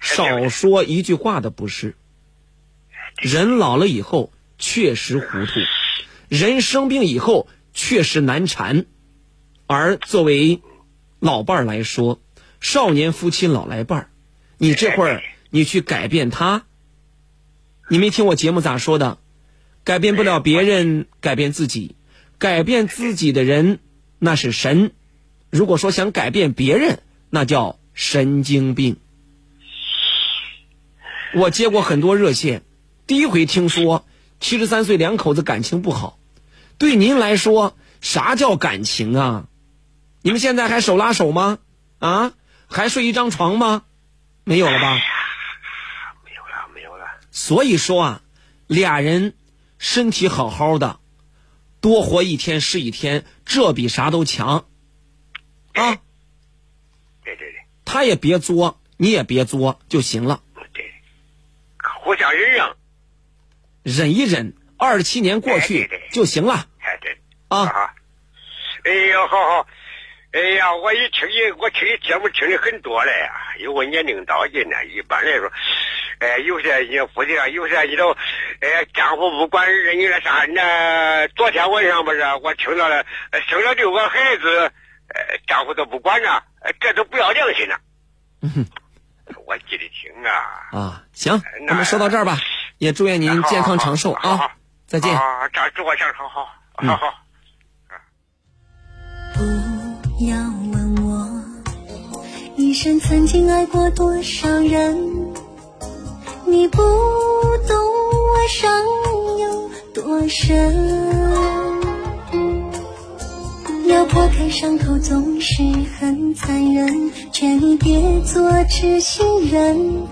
少说一句话的不是。人老了以后确实糊涂，人生病以后确实难缠，而作为老伴儿来说，少年夫妻老来伴儿，你这会儿你去改变他，你没听我节目咋说的？改变不了别人，改变自己。改变自己的人，那是神；如果说想改变别人，那叫神经病。我接过很多热线，第一回听说七十三岁两口子感情不好。对您来说，啥叫感情啊？你们现在还手拉手吗？啊，还睡一张床吗？没有了吧？没有了，没有了。所以说啊，俩人。身体好好的，多活一天是一天，这比啥都强，啊！对对对，他也别作，你也别作就行了。对，互相忍让，忍一忍，二十七年过去就行了。哎对，啊！哎呀，好好。哎呀，我一听你，我听你节目听的很多了呀。有个年龄到尽呢，一般来说，哎，有些你夫妻啊，有些你都，哎，丈夫不管人家啥，那昨天晚上不是我听到了，生了六个孩子，呃，丈夫都不管呢，这都不要良心了。嗯我记得清啊。啊，行，那么说到这儿吧，也祝愿您健康长寿啊！再见。啊，这祝我健康好，好好。一生曾经爱过多少人，你不懂我伤有多深。要破开伤口总是很残忍，劝你别做痴心人。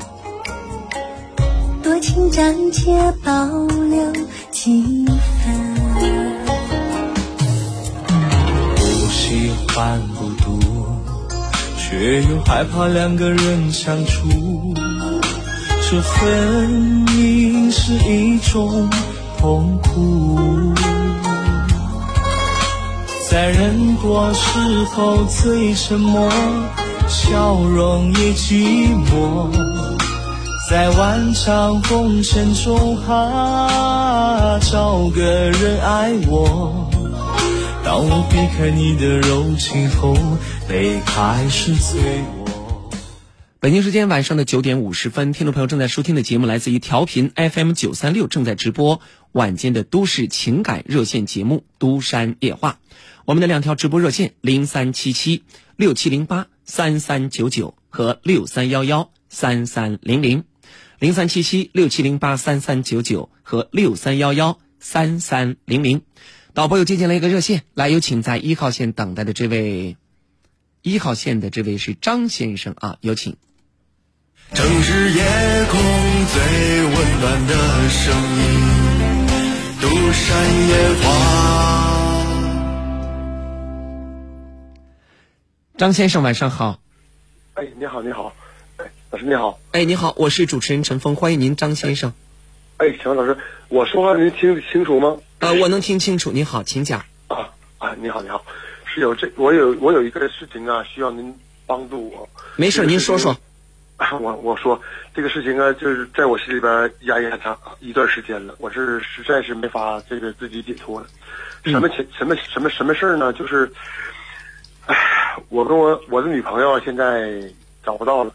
多情暂且保留几分。不喜欢孤独，却又害怕两个人相处。这分明是一种痛苦。在人多时候最沉默，笑容也寂寞。在万丈红尘中，啊，找个人爱我。当我避开你的柔情后，泪开始醉我。北京时间晚上的九点五十分，听众朋友正在收听的节目来自于调频 FM 九三六，正在直播晚间的都市情感热线节目《都山夜话》。我们的两条直播热线零三七七六七零八三三九九和六三幺幺三三零零，零三七七六七零八三三九九和六三幺幺三三零零。导播又接进了一个热线，来有请在一号线等待的这位，一号线的这位是张先生啊，有请。城市夜空最温暖的声音，独山夜话。张先生，晚上好。哎，你好，你好，哎，老师你好。哎，你好，我是主持人陈峰，欢迎您，张先生。哎，请问老师，我说话您听清楚吗？呃，我能听清楚。您好，请讲。啊啊，你好，你好，是有这，我有我有一个事情啊，需要您帮助我。没事，您说说。啊，我我说这个事情啊，就是在我心里边压抑很长一段时间了，我是实在是没法这个自己解脱了。什么情什么什么什么事儿呢？就是，哎，我跟我我的女朋友现在找不到了，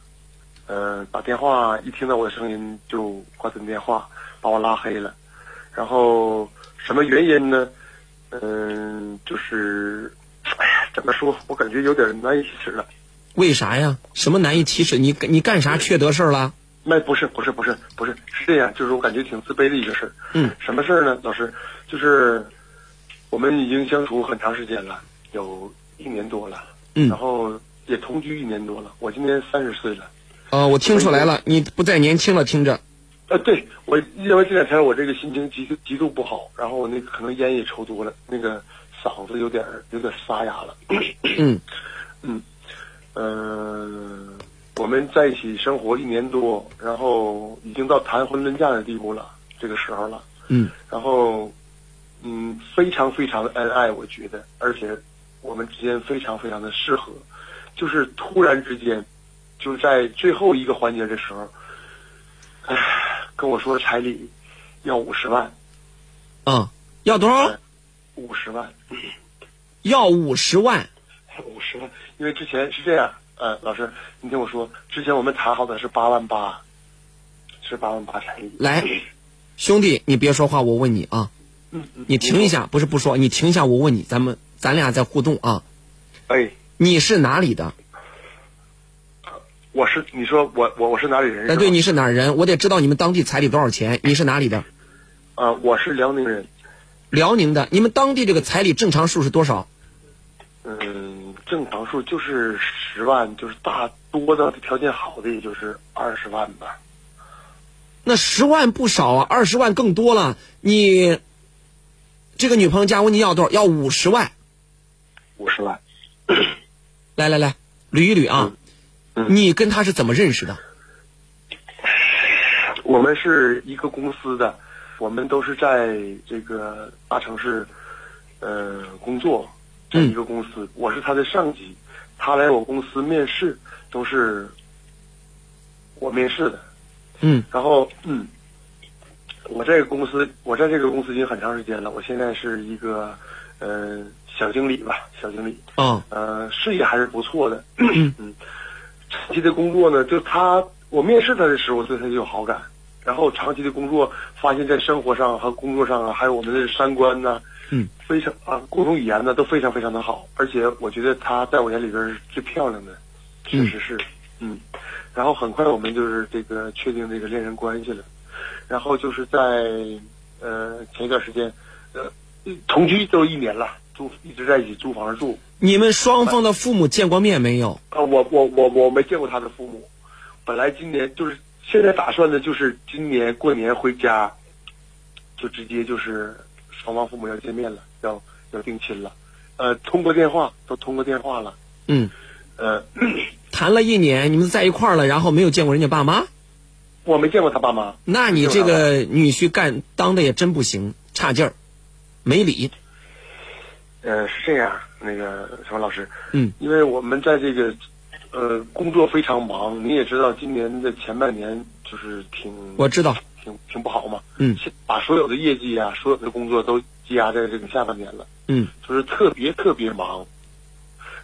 呃，打电话一听到我的声音就挂断电话，把我拉黑了。然后什么原因呢？嗯、就是，哎呀，怎么说？我感觉有点难以启齿了。为啥呀？什么难以启齿？你你干啥缺德事儿了？那不是不是不是不是是这样，就是我感觉挺自卑的一个事儿。嗯，什么事儿呢？老师，就是我们已经相处很长时间了，有一年多了。嗯然后也同居一年多了。我今年三十岁了。呃，我听出来了，你不再年轻了，听着。呃，对，我因为这两天我这个心情极度极度不好，然后我那个可能烟也抽多了，那个嗓子有点儿有点儿沙哑了。嗯嗯，呃，我们在一起生活一年多，然后已经到谈婚论嫁的地步了，这个时候了。嗯然后，嗯，非常非常的恩爱，我觉得，而且我们之间非常非常的适合，就是突然之间，就在最后一个环节的时候，唉，跟我说彩礼要五十万，嗯，要多少？五十万，要五十万。五十万，因为之前是这样，呃，老师，你听我说，之前我们谈好的是八万八，是八万八彩礼。来，兄弟，你别说话，我问你啊，嗯嗯，你停一下，不是不说，你停一下，我问你，咱们咱俩在互动啊。哎，你是哪里的？我是你说我我我是哪里人？哎，对，你是哪儿人？我得知道你们当地彩礼多少钱。你是哪里的？啊、我是辽宁人。辽宁的。你们当地这个彩礼正常数是多少？嗯，正常数就是十万，就是大多的条件好的也就是二十万吧。那十万不少啊，二十万更多了。你这个女朋友家问你要多少？要五十万。五十万。来来来，捋一捋啊。你跟他是怎么认识的？我们是一个公司的，我们都是在这个大城市，呃，工作，在一个公司。我是他的上级，他来我公司面试都是我面试的。嗯，然后嗯，我这个公司，我在这个公司已经很长时间了。我现在是一个呃小经理吧，小经理。哦。呃，事业还是不错的。嗯，长期的工作呢，就他我面试他的时候，我对他就有好感。然后长期的工作，发现在生活上和工作上啊，还有我们的三观呢，嗯，非常啊，共同语言呢都非常非常的好。而且我觉得她在我眼里边是最漂亮的，确实是，嗯。然后很快我们就是这个确定这个恋人关系了，然后就是在呃，前一段时间，呃，同居都一年了，住一直在一起租房子住。你们双方的父母见过面没有？啊，我我我我没见过他的父母。本来今年就是现在打算的，就是今年过年回家，就直接就是双方父母要见面了，要要定亲了。呃，通过电话都通过电话了。嗯，呃，谈了一年，你们在一块儿了，然后没有见过人家爸妈？我没见过他爸妈。那你这个女婿干当的也真不行，差劲儿，没理。呃，是这样，那个小王老师，嗯，因为我们在这个呃工作非常忙，你也知道，今年的前半年就是挺我知道。挺挺不好嘛，嗯，把所有的业绩啊，所有的工作都积压在这个下半年了，嗯，就是特别特别忙，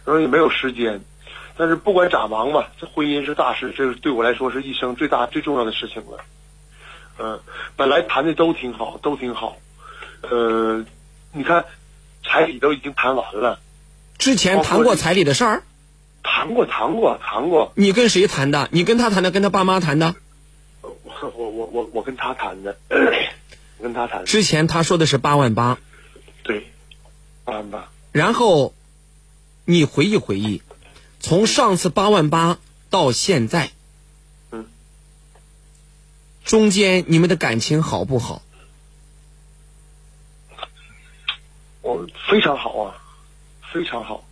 然后也没有时间。但是不管咋忙吧，这婚姻是大事，这是对我来说是一生最大最重要的事情了。嗯、本来谈的都挺好，都挺好，呃，你看彩礼都已经谈完了，之前谈过彩礼的事儿？谈过，谈过，谈过。你跟谁谈的？你跟他谈的，跟他爸妈谈的？我我我我我跟他谈的，我 跟他谈的。之前他说的是八万八，对，八万八。然后你回忆回忆，从上次八万八到现在，嗯，中间你们的感情好不好？我非常好啊，非常好。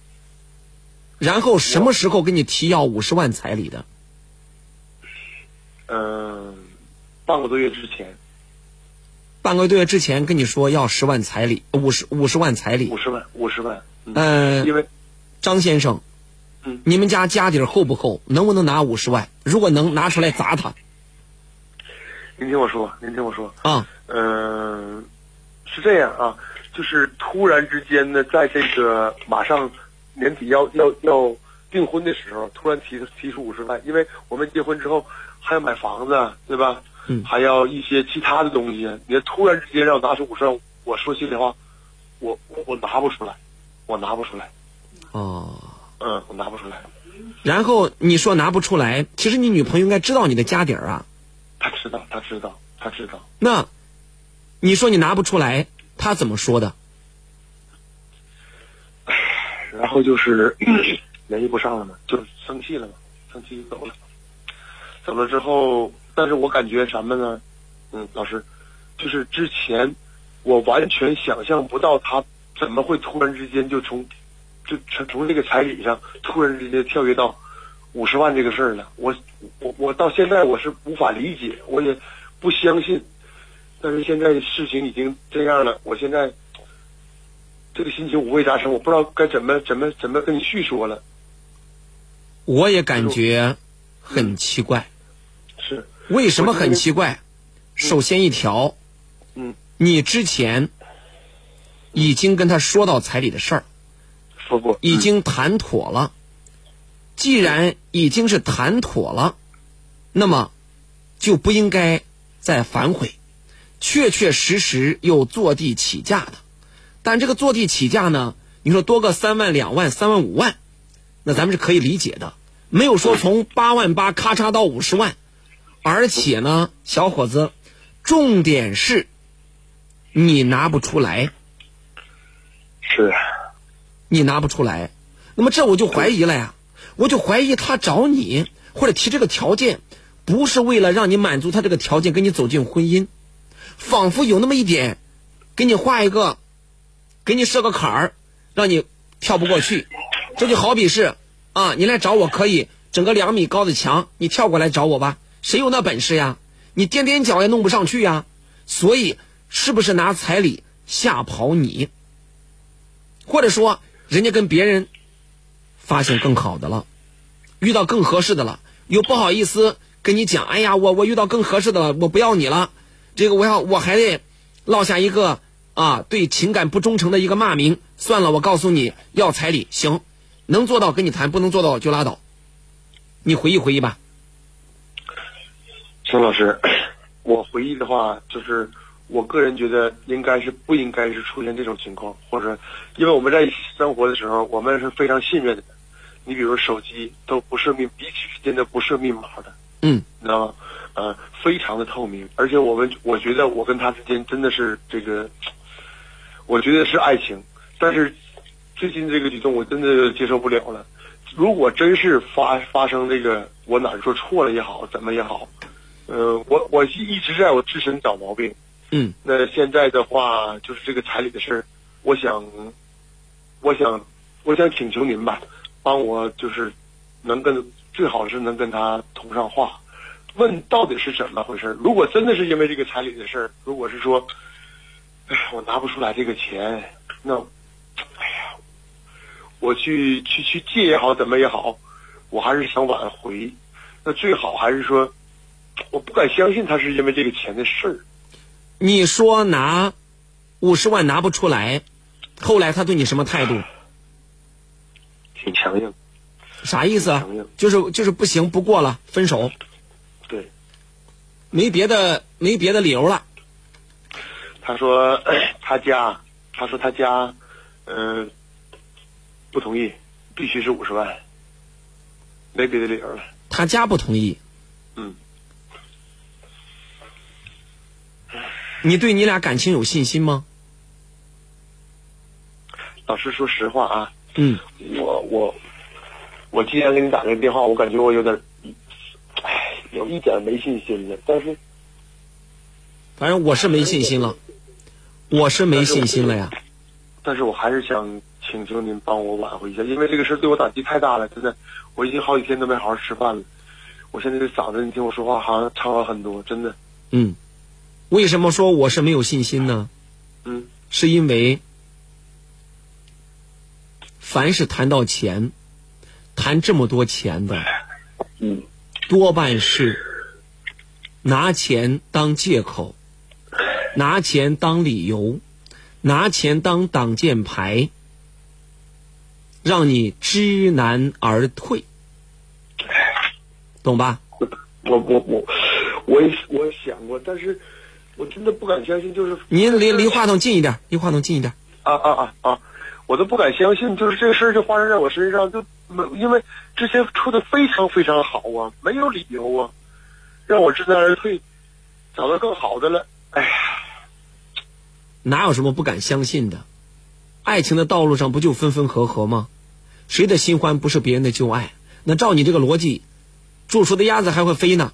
然后什么时候跟你提要五十万彩礼的？嗯、半个多月之前，半个多月之前跟你说要十万彩礼，五十五十万彩礼。五十万，五十万。嗯，呃，因为张先生，嗯，你们家家底儿厚不厚？能不能拿五十万？如果能拿出来砸他您听我说，您听我说，啊！嗯、是这样啊，就是突然之间呢，在这个马上年底要要要订婚的时候，突然提提出五十万，因为我们结婚之后还要买房子，对吧？嗯还要一些其他的东西。你突然之间让我拿出五十万，我说心里话，我我我拿不出来，我拿不出来，哦，嗯，我拿不出来。然后你说拿不出来，其实你女朋友应该知道你的家底儿啊。她知道，她知道，她知道。那你说你拿不出来，她怎么说的？然后就是 联系不上了嘛，就生气了嘛，生气就走了。走了之后，但是我感觉什么呢？嗯，老师，就是之前我完全想象不到他怎么会突然之间就从就从从这个彩礼上突然之间跳跃到五十万这个事儿了。我我我到现在我是无法理解，我也不相信。但是现在事情已经这样了，我现在这个心情五味杂陈，我不知道该怎么怎么怎么跟你叙说了。我也感觉很奇怪。是为什么很奇怪？首先一条，嗯，你之前已经跟他说到彩礼的事儿，说过，已经谈妥了。既然已经是谈妥了，那么就不应该再反悔，确确实实又坐地起价的。但这个坐地起价呢，你说多个三万、两万、三万、五万，那咱们是可以理解的，没有说从八万八咔嚓到五十万。而且呢，小伙子，重点是你拿不出来，是你拿不出来。那么这我就怀疑了呀，我就怀疑他找你或者提这个条件，不是为了让你满足他这个条件，跟你走进婚姻，仿佛有那么一点，给你画一个，给你设个坎儿，让你跳不过去。这就好比是啊，你来找我可以整个两米高的墙，你跳过来找我吧。谁有那本事呀？你踮踮脚也弄不上去呀。所以，是不是拿彩礼吓跑你？或者说，人家跟别人发现更好的了，遇到更合适的了，又不好意思跟你讲，哎呀，我我遇到更合适的了，我不要你了。这个我要我还得落下一个啊对情感不忠诚的一个骂名。算了，我告诉你要彩礼，行，能做到跟你谈，不能做到就拉倒。你回忆回忆吧。陈老师，我回忆的话，就是我个人觉得应该是不应该是出现这种情况，或者因为我们在一起生活的时候，我们是非常信任的。你比如手机都不设密，彼此之间都不设密码的，嗯，你知道吗？呃，非常的透明，而且我们我觉得我跟他之间真的是这个，我觉得是爱情，但是最近这个举动我真的接受不了了。如果真是发发生这个我哪儿说错了也好，怎么也好，呃，我我一直在我自身找毛病。嗯，那现在的话就是这个彩礼的事儿，我想，我想，我想请求您吧，帮我就是能跟最好是能跟他通上话，问到底是怎么回事儿。如果真的是因为这个彩礼的事儿，如果是说，我拿不出来这个钱，那，哎呀，我去去去借也好，怎么也好，我还是想挽回。那最好还是说，我不敢相信他是因为这个钱的事儿。你说拿五十万拿不出来，后来他对你什么态度？挺强硬。啥意思啊？就是就是不行，不过了，分手。对。没别的，没别的理由了。他说 他家，他说他家，嗯、不同意，必须是五十万，没别的理由了。他家不同意。嗯。你对你俩感情有信心吗？老师说实话啊，嗯，我我我今天给你打这个电话，我感觉我有点，哎，有一点没信心了。但是反正我是没信心了，我是没信心了呀。但是我还是想请求您帮我挽回一下，因为这个事对我打击太大了，真的，我已经好几天都没好好吃饭了。我现在这嗓子，你听我说话好像唱了很多，真的。嗯，为什么说我是没有信心呢？嗯，是因为凡是谈到钱，谈这么多钱的，嗯，多半是拿钱当借口，拿钱当理由，拿钱当挡箭牌，让你知难而退，懂吧？我我我我也我想过，但是我真的不敢相信，就是您离离话筒近一点，离话筒近一点。啊啊啊啊！我都不敢相信，就是这个事儿就发生在我身上，就没因为之前处的非常非常好啊，没有理由啊，让我知难而退，找到更好的了。哎呀，哪有什么不敢相信的？爱情的道路上不就分分合合吗？谁的新欢不是别人的旧爱？那照你这个逻辑，煮熟的鸭子还会飞呢？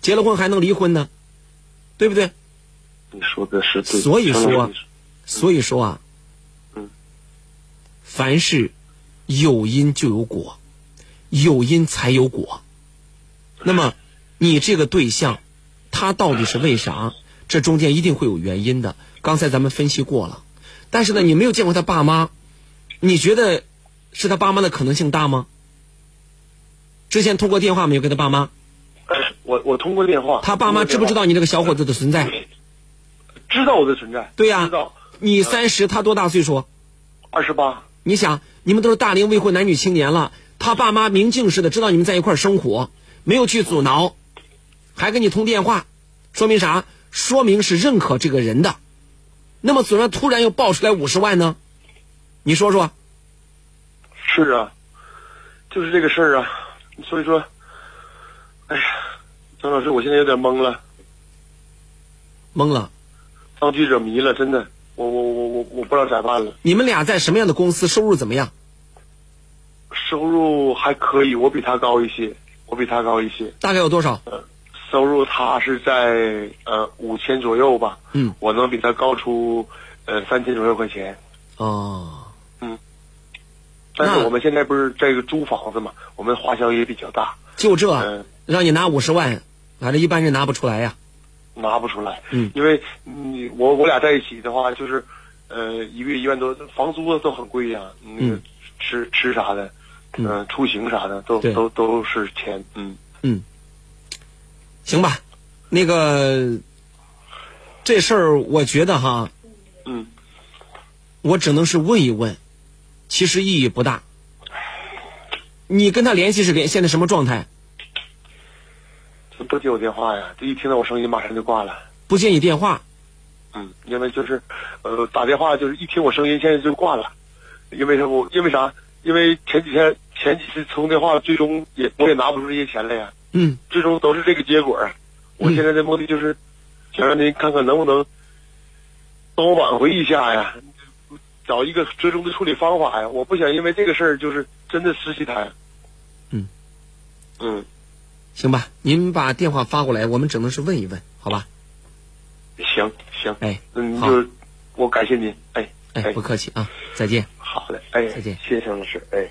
结了婚还能离婚呢？对不对？你说的是对。所以说所以说啊，嗯，凡事有因就有果，有因才有果。那么，你这个对象，他到底是为啥？这中间一定会有原因的。刚才咱们分析过了，但是呢，你没有见过他爸妈，你觉得是他爸妈的可能性大吗？之前通过电话没有跟他爸妈？我我通过电话，他爸妈知不知道你这个小伙子的存在？知道我的存在？对呀、知道。你三十，他多大岁数？二十八。你想，你们都是大龄未婚男女青年了，他爸妈明镜似的知道你们在一块生活，没有去阻挠，还跟你通电话，说明啥？说明是认可这个人的。那么怎么突然又爆出来五十万呢？你说说。是啊，就是这个事儿啊，所以说，哎呀，张老师，我现在有点懵了，懵了，当局者迷了，真的，我我我我我不知道咋办了。你们俩在什么样的公司？收入怎么样？收入还可以，我比他高一些，我比他高一些。大概有多少？呃，收入他是在呃五千左右吧，嗯，我能比他高出呃三千左右块钱。哦，嗯。但是我们现在不是这个租房子嘛，我们花销也比较大。就这，嗯让你拿五十万，反正一般人拿不出来呀。拿不出来，嗯，因为你我我俩在一起的话，就是，呃，一个月一万多，房租都很贵呀、那个吃吃啥的，嗯、出行啥的都都都是钱，嗯。嗯，行吧，那个这事儿我觉得哈，嗯，我只能是问一问，其实意义不大。你跟他联系是联现在什么状态？不接我电话呀，这一听到我声音马上就挂了，不接你电话，嗯，因为就是，呃，打电话就是一听我声音，现在就挂了，因为什么？因为啥？因为前几天前几次通电话，最终也我也拿不出这些钱来呀，嗯，最终都是这个结果啊。我现在的目的就是想让您看看能不能帮我挽回一下呀，找一个折中的处理方法呀。我不想因为这个事儿就是真的失去他呀。嗯嗯，行吧，您把电话发过来，我们只能是问一问，好吧？行行，哎，嗯，好就我感谢您，哎哎，不客气啊，再见。好的，哎，再见，谢谢张老师，哎。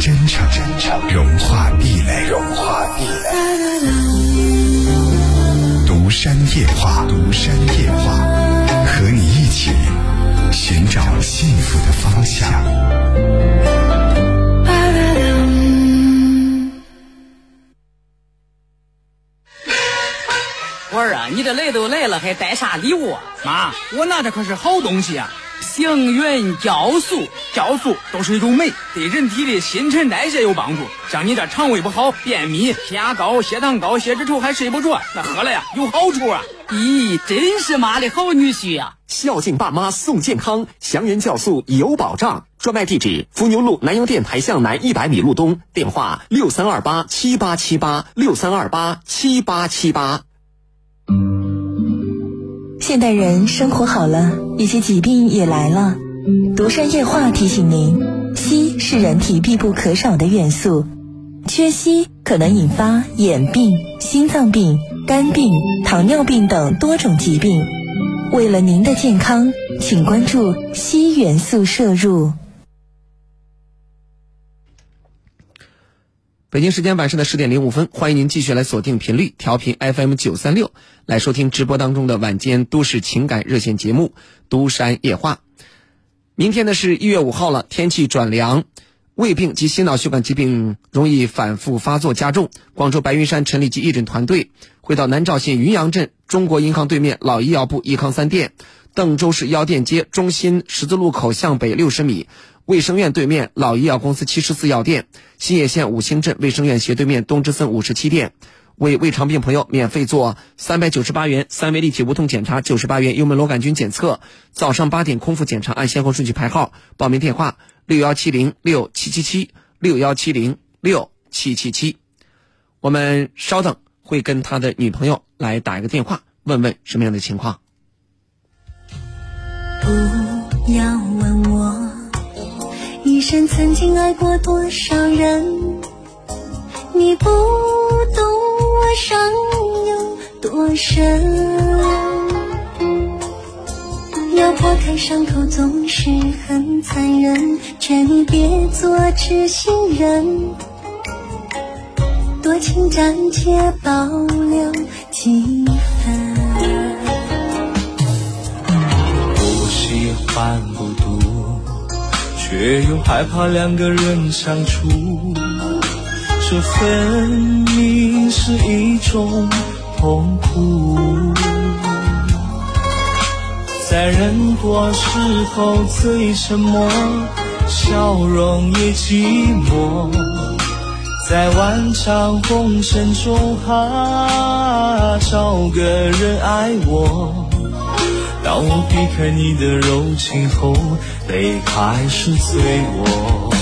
真诚，真诚，融化壁垒，融化壁垒。独山夜话，独山夜话，和你一起寻找幸福的方向。我儿啊，你这来都来了，还带啥礼物啊？妈，我拿的可是好东西啊！星云酵素，酵素都是一种酶，对人体的新陈代谢有帮助。像你这肠胃不好、便秘、血压高、血糖高、血脂稠还睡不着，那喝了呀有好处啊！咦，真是妈的好女婿呀、孝敬爸妈送健康，祥源酵素有保障。专卖地址：伏牛路南阳电台向南一百米路东。电话：六三二八七八七八六三二八七八七八。现代人生活好了，一些疾病也来了。独山夜话提醒您：硒是人体必不可少的元素，缺硒可能引发眼病、心脏病、肝病、糖尿病等多种疾病。为了您的健康，请关注硒元素摄入。北京时间晚上的十点零五分，欢迎您继续来锁定频率调频 FM 九三六，来收听直播当中的晚间都市情感热线节目《都山夜话》。明天呢是一月五号了，天气转凉，胃病及心脑血管疾病容易反复发作加重。广州白云山陈李济义诊团队会到南召县云阳镇中国银行对面老医药部益康三店，邓州市药店街中心十字路口向北六十米。卫生院对面老医药公司七十四药店，新野县五星镇卫生院斜对面东之森五十七店，为胃肠病朋友免费做三百九十八元三维立体无痛检查，九十八元幽门螺杆菌检测，早上八点空腹检查，按先后顺序排号。报名电话六幺七零六七七七六幺七零六七七七。我们稍等，会跟他的女朋友来打一个电话，问问什么样的情况。不要问我一生曾经爱过多少人，你不懂伤有多深。要破开伤口总是很残忍，劝你别做痴心人，多情暂且保留几分。不喜欢孤独，却又害怕两个人相处，这分明是一种痛苦。在人多时候最沉默，笑容也寂寞。在万丈红尘中，啊，找个人爱我。当我避开你的柔情后，泪开始醉我。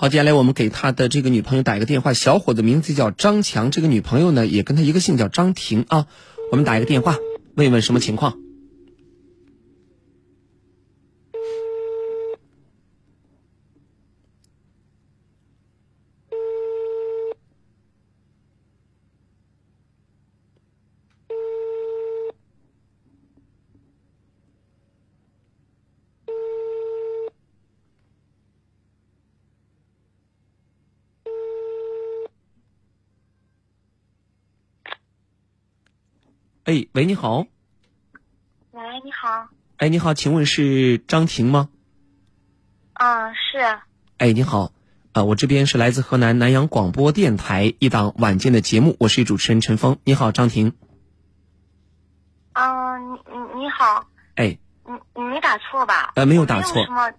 好，接下来我们给他的这个女朋友打一个电话，小伙子名字叫张强，这个女朋友呢也跟他一个姓，叫张婷啊。我们打一个电话，问一问什么情况。哎，喂，你好，喂，你好，哎，你好，请问是张婷吗？嗯，是。哎，你好，呃，我这边是来自河南南阳广播电台一档晚间的节目，我是主持人陈峰。你好，张婷。嗯，你你你好。哎。你你没打错吧？呃，没有打错。什么？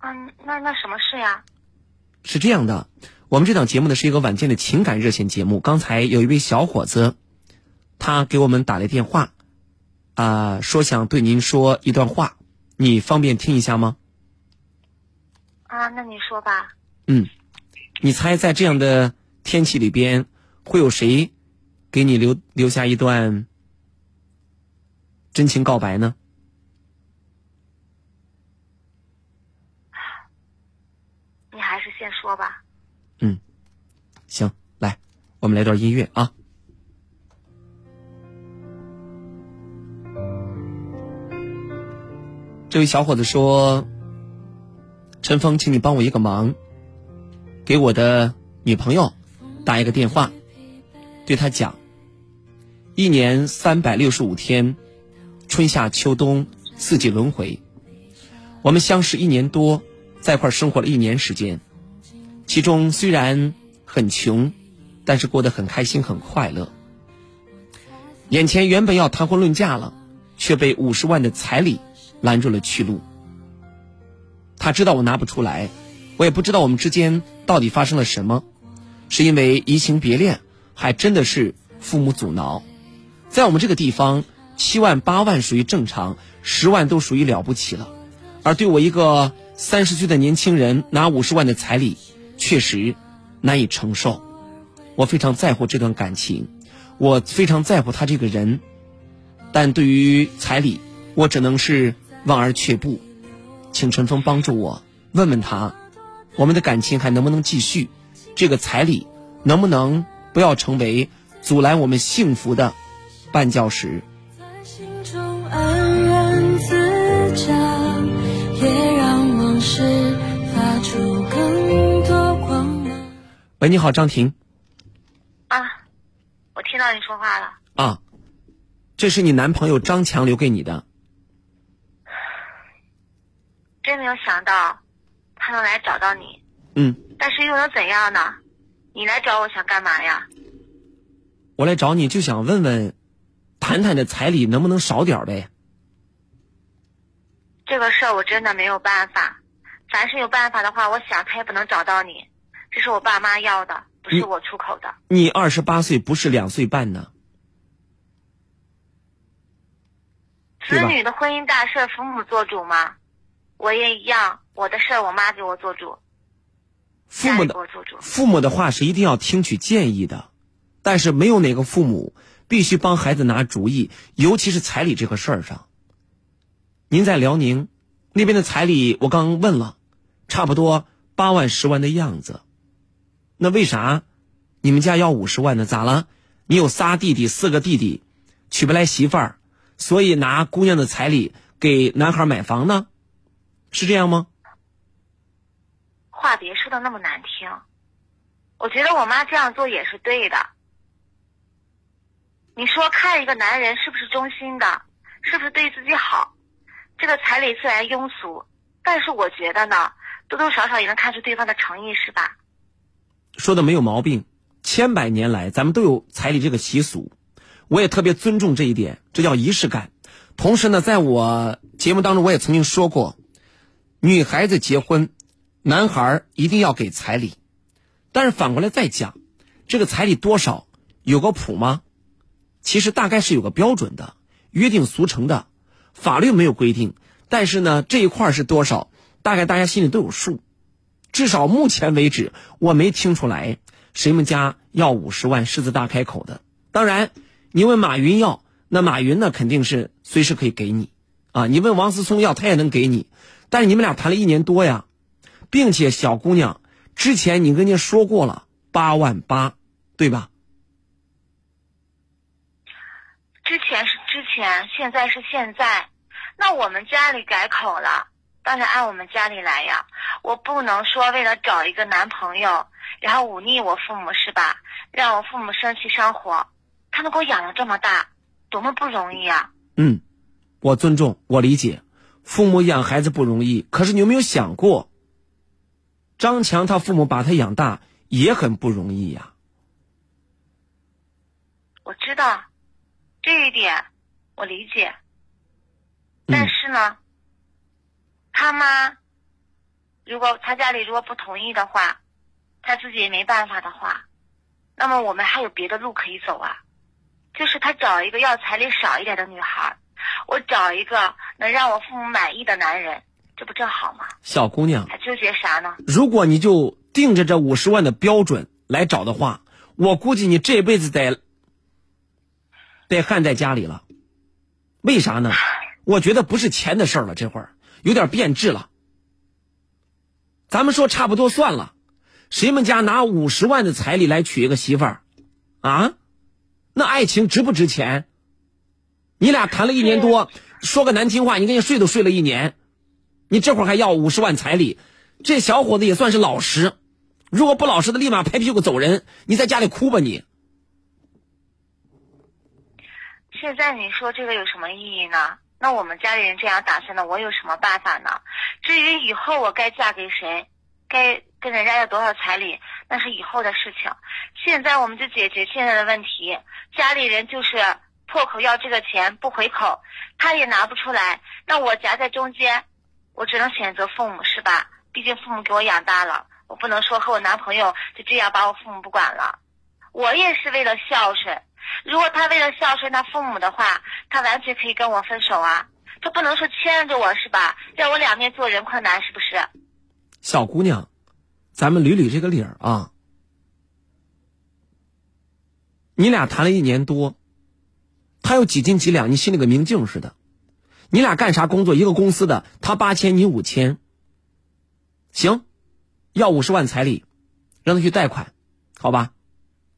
嗯，那那什么事呀？是这样的，我们这档节目呢是一个晚间的情感热线节目。刚才有一位小伙子，他给我们打来电话，啊，说想对您说一段话，你方便听一下吗？啊，那你说吧。嗯，你猜在这样的天气里边，会有谁给你留留下一段真情告白呢？你还是先说吧。嗯，行，来，我们来段音乐啊。这位小伙子说：“陈峰，请你帮我一个忙，给我的女朋友打一个电话，对她讲，一年三百六十五天，春夏秋冬四季轮回，我们相识一年多。”在一块生活了一年时间，其中虽然很穷，但是过得很开心很快乐。眼前原本要谈婚论嫁了，却被五十万的彩礼拦住了去路。他知道我拿不出来，我也不知道我们之间到底发生了什么，是因为移情别恋，还真的是父母阻挠。在我们这个地方，七万八万属于正常，十万都属于了不起了，而对我一个。三十岁的年轻人拿五十万的彩礼，确实难以承受。我非常在乎这段感情，我非常在乎他这个人，但对于彩礼，我只能是望而却步。请陈峰帮助我，问问他，我们的感情还能不能继续？这个彩礼能不能不要成为阻拦我们幸福的绊脚石？喂，你好，张婷。啊，我听到你说话了。啊，这是你男朋友张强留给你的。真没有想到，他能来找到你。嗯。但是又能怎样呢？你来找我想干嘛呀？我来找你就想问问，谈谈的彩礼能不能少点呗？这个事儿我真的没有办法。凡是有办法的话，我想他也不能找到你。这是我爸妈要的，不是我出口的。你二十八岁，不是两岁半呢？子女的婚姻大事，父母做主吗？我也一样，我的事儿我妈给我做主。父母的父母的话是一定要听取建议的，但是没有哪个父母必须帮孩子拿主意，尤其是彩礼这个事儿上。您在辽宁那边的彩礼，我刚问了，差不多八万十万的样子。那为啥你们家要五十万呢？咋了？你有仨弟弟，四个弟弟，娶不来媳妇儿，所以拿姑娘的彩礼给男孩买房呢？是这样吗？话别说的那么难听，我觉得我妈这样做也是对的。你说看一个男人是不是忠心的，是不是对自己好？这个彩礼虽然庸俗，但是我觉得呢，多多少少也能看出对方的诚意，是吧？说的没有毛病，千百年来咱们都有彩礼这个习俗，我也特别尊重这一点，这叫仪式感。同时呢，在我节目当中我也曾经说过，女孩子结婚，男孩一定要给彩礼，但是反过来再讲，这个彩礼多少有个谱吗？其实大概是有个标准的，约定俗成的，法律没有规定，但是呢这一块是多少，大概大家心里都有数。至少目前为止，我没听出来谁们家要五十万狮子大开口的。当然，你问马云要，那马云呢肯定是随时可以给你，啊，你问王思聪要，他也能给你。但是你们俩谈了一年多呀，并且小姑娘之前你跟人家说过了八万八，对吧？之前是之前，现在是现在，那我们家里改口了。当然按我们家里来呀，我不能说为了找一个男朋友，然后忤逆我父母是吧？让我父母生气生火，他们给我养了这么大，多么不容易啊！嗯，我尊重，我理解，父母养孩子不容易，可是你有没有想过，张强他父母把他养大也很不容易呀、我知道这一点，我理解。但是呢，他妈如果他家里如果不同意的话，他自己也没办法的话，那么我们还有别的路可以走啊。就是他找一个要彩礼少一点的女孩，我找一个能让我父母满意的男人，这不正好吗？小姑娘，还纠结啥呢？如果你就定着这五十万的标准来找的话，我估计你这辈子得得焊在家里了。为啥呢？我觉得不是钱的事儿了，这会儿有点变质了。咱们说差不多算了，谁们家拿五十万的彩礼来娶一个媳妇儿，啊？那爱情值不值钱？你俩谈了一年多，说个难听话，你跟人睡都睡了一年，你这会儿还要五十万彩礼，这小伙子也算是老实。如果不老实的，立马拍屁股走人。你在家里哭吧你。现在你说这个有什么意义呢？那我们家里人这样打算的，我有什么办法呢？至于以后我该嫁给谁，该跟人家要多少彩礼，那是以后的事情。现在我们就解决现在的问题。家里人就是破口要这个钱不回口，他也拿不出来，那我夹在中间，我只能选择父母是吧？毕竟父母给我养大了，我不能说和我男朋友就这样把我父母不管了。我也是为了孝顺。如果他为了孝顺他父母的话，他完全可以跟我分手啊。他不能说牵着我是吧？让我两面做人困难是不是？小姑娘，咱们捋捋这个理儿啊。你俩谈了一年多，他有几斤几两，你心里跟明镜似的。你俩干啥工作？一个公司的，他八千，你五千。行，要五十万彩礼，让他去贷款，好吧？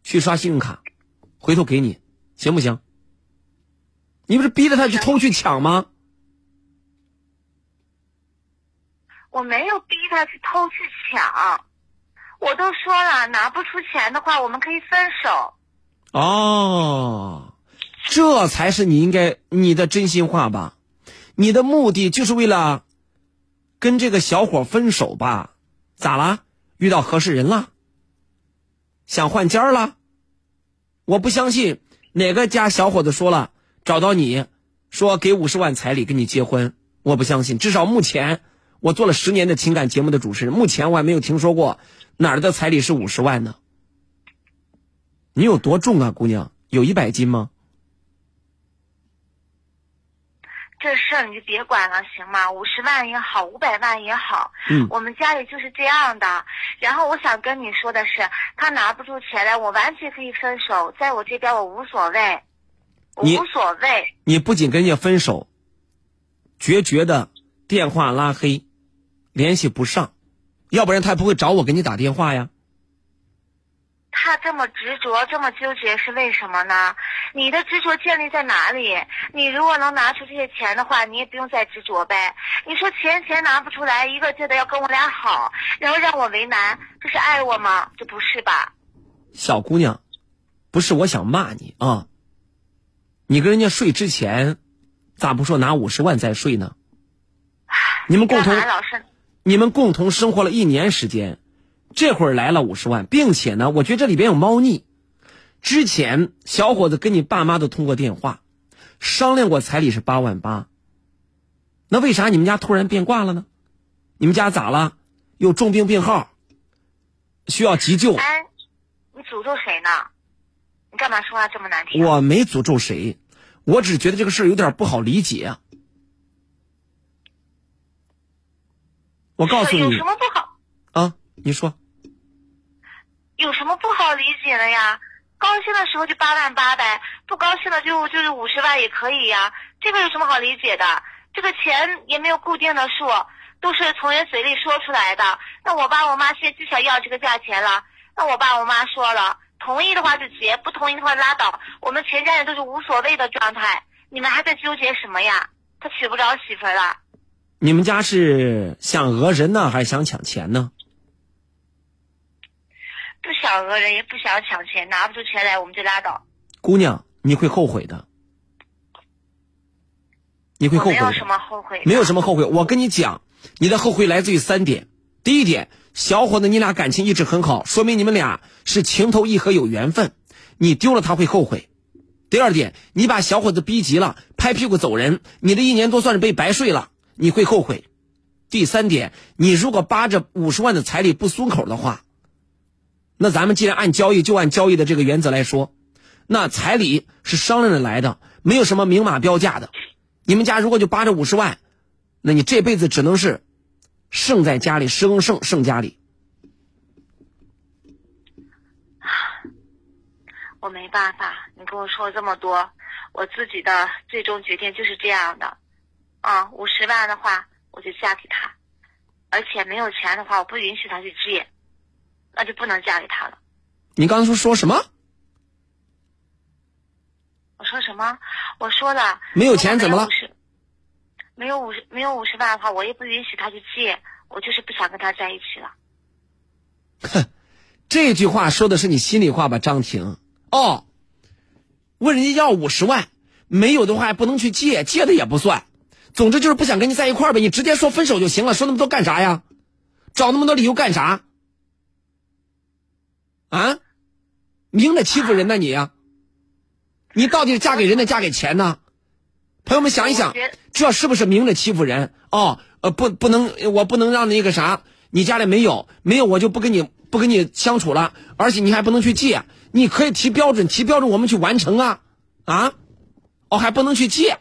去刷信用卡，回头给你，行不行？你不是逼着他去偷去抢吗？我没有逼他去偷去抢，我都说了，拿不出钱的话，我们可以分手。哦，这才是你应该你的真心话吧？你的目的就是为了跟这个小伙分手吧？咋啦？遇到合适人了？想换家了？我不相信哪个家小伙子说了找到你，说给五十万彩礼跟你结婚，我不相信。至少目前我做了十年的情感节目的主持人，目前我还没有听说过哪儿的彩礼是五十万呢。你有多重啊，姑娘？有一百斤吗？这事儿你就别管了，行吗？五十万也好，五百万也好，嗯我们家里就是这样的。然后我想跟你说的是，他拿不出钱来，我完全可以分手，在我这边我无所谓，我无所谓。你不仅跟人家分手，决绝的电话拉黑，联系不上，要不然他也不会找我给你打电话呀。他这么执着，这么纠结是为什么呢？你的执着建立在哪里？你如果能拿出这些钱的话，你也不用再执着呗。你说钱钱拿不出来，一个劲的要跟我俩好，然后让我为难，这是爱我吗？这不是吧？小姑娘，不是我想骂你啊，你跟人家睡之前，咋不说拿五十万再睡呢？你们共同你们共同生活了一年时间，这会儿来了五十万，并且呢，我觉得这里边有猫腻。之前小伙子跟你爸妈都通过电话，商量过彩礼是八万八。那为啥你们家突然变卦了呢？你们家咋了？有重病病号，需要急救。哎，你诅咒谁呢？你干嘛说话这么难听？我没诅咒谁，我只觉得这个事儿有点不好理解。我告诉你有什么不好？啊，你说。有什么不好理解的呀？高兴的时候就八万八呗，不高兴的就就是五十万也可以呀。这个有什么好理解的？这个钱也没有固定的数，都是从人嘴里说出来的。那我爸我妈现在就想要这个价钱了，那我爸我妈说了，同意的话就结，不同意的话拉倒。我们全家人都是无所谓的状态，你们还在纠结什么呀？他娶不着媳妇儿了。你们家是想讹人呢，还是想抢钱呢？不想讹人，也不想抢钱，拿不出钱来我们就拉倒。姑娘，你会后悔的。你会后悔没有什么后悔。没有什么后悔。我跟你讲，你的后悔来自于三点。第一点，小伙子，你俩感情一直很好，说明你们俩是情投意合有缘分。你丢了他会后悔。第二点，你把小伙子逼急了，拍屁股走人，你的一年多算是被白睡了，你会后悔。第三点，你如果扒着五十万的彩礼不松口的话，那咱们既然按交易，就按交易的这个原则来说，那彩礼是商量着来的，没有什么明码标价的。你们家如果就扒着五十万，那你这辈子只能是剩在家里，生剩剩家里。我没办法，你跟我说了这么多，我自己的最终决定就是这样的。啊，五十万的话，我就嫁给他，而且没有钱的话，我不允许他去借，那就不能嫁给他了。你刚才说说什么？我说什么？我说了，没有钱怎么了？没有五十，没有五十万的话，我也不允许他去借，我就是不想跟他在一起了。哼，这句话说的是你心里话吧，张婷？哦，问人家要五十万，没有的话还不能去借，借的也不算。总之就是不想跟你在一块儿呗，你直接说分手就行了，说那么多干啥呀？找那么多理由干啥？啊？明着欺负人呢你呀？你到底是嫁给人呢，嫁给钱呢？朋友们想一想，这是不是明着欺负人？哦，呃，不，不能，我不能让那个啥，你家里没有，没有我就不跟你不跟你相处了，而且你还不能去借，你可以提标准，提标准我们去完成啊，啊，哦，还不能去借。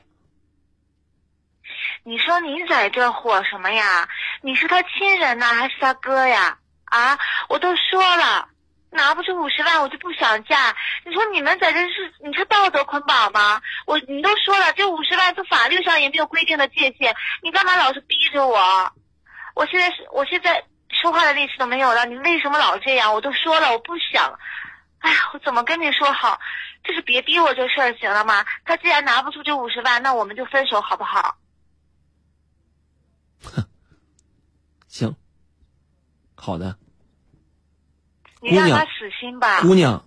你说你在这火什么呀？你是他亲人呢，还是他哥呀？啊，我都说了。拿不出五十万，我就不想嫁。你说你们在这是你是道德捆绑吗？我你都说了，这五十万从法律上也没有规定的界限，你干嘛老是逼着我？我现在是我现在说话的力气都没有了，你为什么老这样？我都说了，我不想。哎呀，我怎么跟你说好？就是别逼我这事儿行了吗？他既然拿不出这五十万，那我们就分手好不好？哼，行，好的。你让他死心吧，姑娘，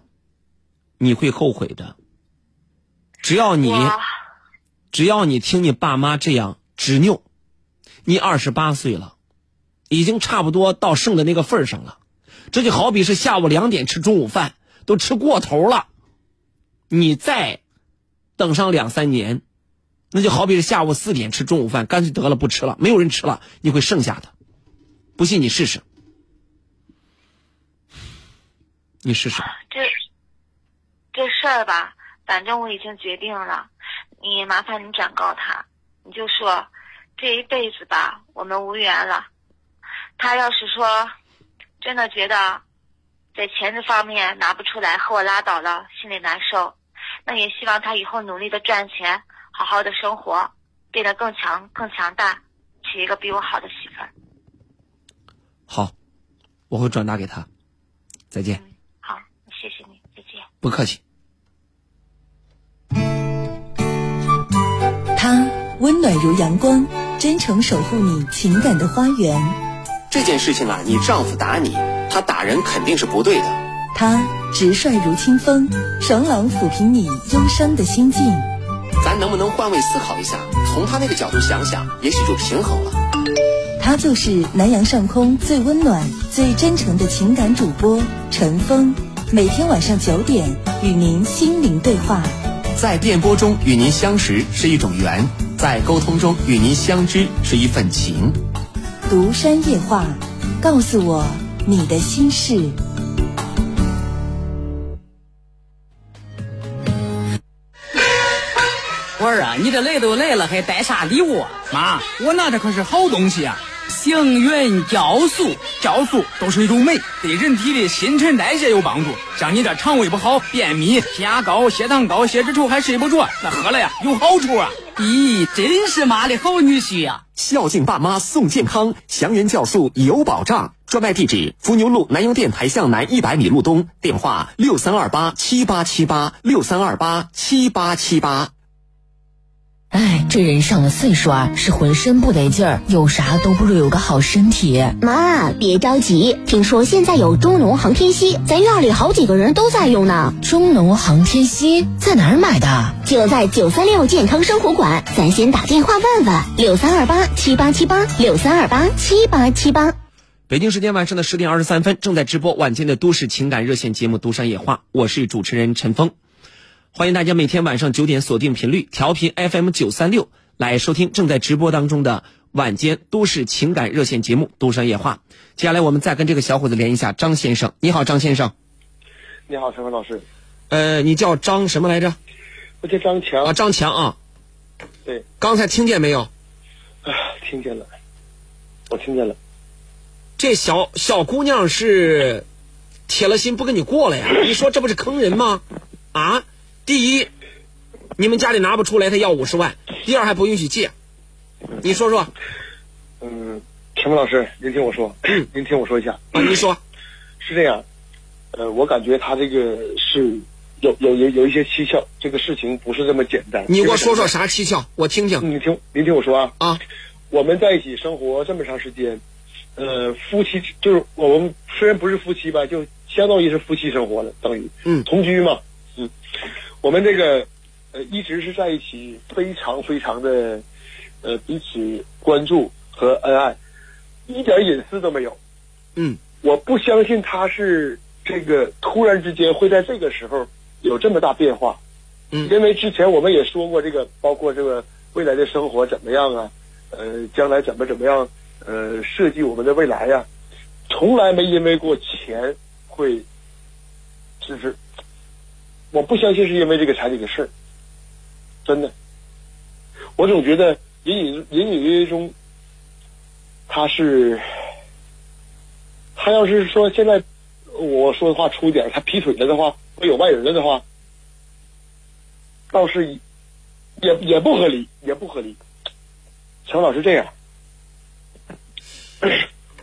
你会后悔的。只要你，只要你听你爸妈这样执拗，你二十八岁了，已经差不多到剩的那个份儿上了。这就好比是下午两点吃中午饭，都吃过头了。你再等上两三年，那就好比是下午四点吃中午饭，干脆得了不吃了，没有人吃了，你会剩下的。不信你试试。你试试。这这事儿吧，反正我已经决定了。你麻烦你转告他，你就说这一辈子吧，我们无缘了。他要是说真的觉得在钱这方面拿不出来，和我拉倒了，心里难受，那也希望他以后努力的赚钱，好好的生活，变得更强、更强大，娶一个比我好的媳妇儿。好，我会转达给他。再见。不客气。他温暖如阳光，真诚守护你情感的花园。这件事情啊，你丈夫打你，他打人肯定是不对的。他直率如清风，爽朗抚平你忧伤的心境。咱能不能换位思考一下，从他那个角度想想，也许就平衡了。他就是南阳上空最温暖、最真诚的情感主播陈峰。每天晚上九点，与您心灵对话。在电波中与您相识是一种缘，在沟通中与您相知是一份情。独山夜话，告诉我你的心事。我儿啊，你这累都累了，还带啥礼物？妈，我拿的可是好东西啊！星云酵素，酵素都是一种酶，对人体的新陈代谢有帮助。像你这肠胃不好、便秘、血压高、血糖高、血脂稠还睡不着，那喝了呀有好处啊！咦，真是妈的好女婿呀！孝敬爸妈送健康，祥云酵素有保障。专卖地址：伏牛路南阳电台向南一百米路东，电话六三二八七八七八六三二八七八七八。哎，这人上了岁数啊，是浑身不得劲儿，有啥都不如有个好身体。妈，别着急，听说现在有中农航天硒，咱院里好几个人都在用呢。中农航天硒在哪儿买的？就在九三六健康生活馆，咱先打电话问问，六三二八七八七八，六三二八七八七八。北京时间晚上的十点二十三分，正在直播晚间的都市情感热线节目《独山野话》，我是主持人陈峰。欢迎大家每天晚上九点锁定频率调频 FM 九三六来收听正在直播当中的晚间都市情感热线节目《都商夜话》。接下来我们再跟这个小伙子连一下，张先生，你好，张先生。你好，陈峰老师。呃，你叫张什么来着？我叫张强。啊，张强啊。对。刚才听见没有？啊，听见了，我听见了。这小小姑娘是铁了心不跟你过了呀？你说这不是坑人吗？啊？第一，你们家里拿不出来，他要五十万；第二，还不允许借。你说说。嗯，陈峰老师，您听我说，您听我说一下。啊，您说。是这样，呃，我感觉他这个是有有有有一些蹊跷，这个事情不是这么简单。你给我说说啥蹊跷，我听听。你听，您听我说啊。啊。我们在一起生活这么长时间，呃，夫妻就是我们虽然不是夫妻吧，就相当于是夫妻生活了，等于嗯同居嘛，嗯。我们这个呃一直是在一起，非常非常的呃彼此关注和恩爱，一点隐私都没有。嗯，我不相信他是这个突然之间会在这个时候有这么大变化。嗯，因为之前我们也说过这个，包括这个未来的生活怎么样啊，呃，将来怎么怎么样，呃，设计我们的未来呀、从来没因为过钱会，就是。我不相信是因为这个彩礼的事儿，真的。我总觉得隐隐隐隐约约中，他是，他要是说现在我说的话粗点，他劈腿了的话，或有外人了的话，倒是也也不合理，也不合理。陈老师这样，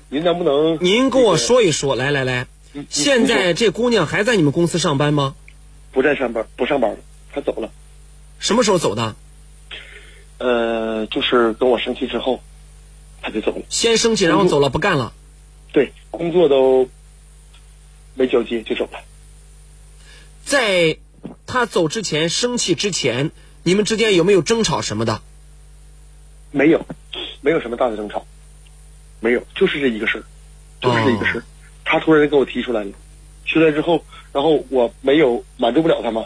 您能不能？您跟我说一说，来来来，现在这姑娘还在你们公司上班吗？不在上班，不上班了，他走了。什么时候走的？呃，就是跟我生气之后，他就走了。先生气，然后走了，不干了。对，工作都没交接就走了。在他走之前，生气之前，你们之间有没有争吵什么的？没有，没有什么大的争吵，没有，就是这一个事儿，就是这一个事儿。他突然跟我提出来了，提出来之后。然后我没有满足不了他嘛，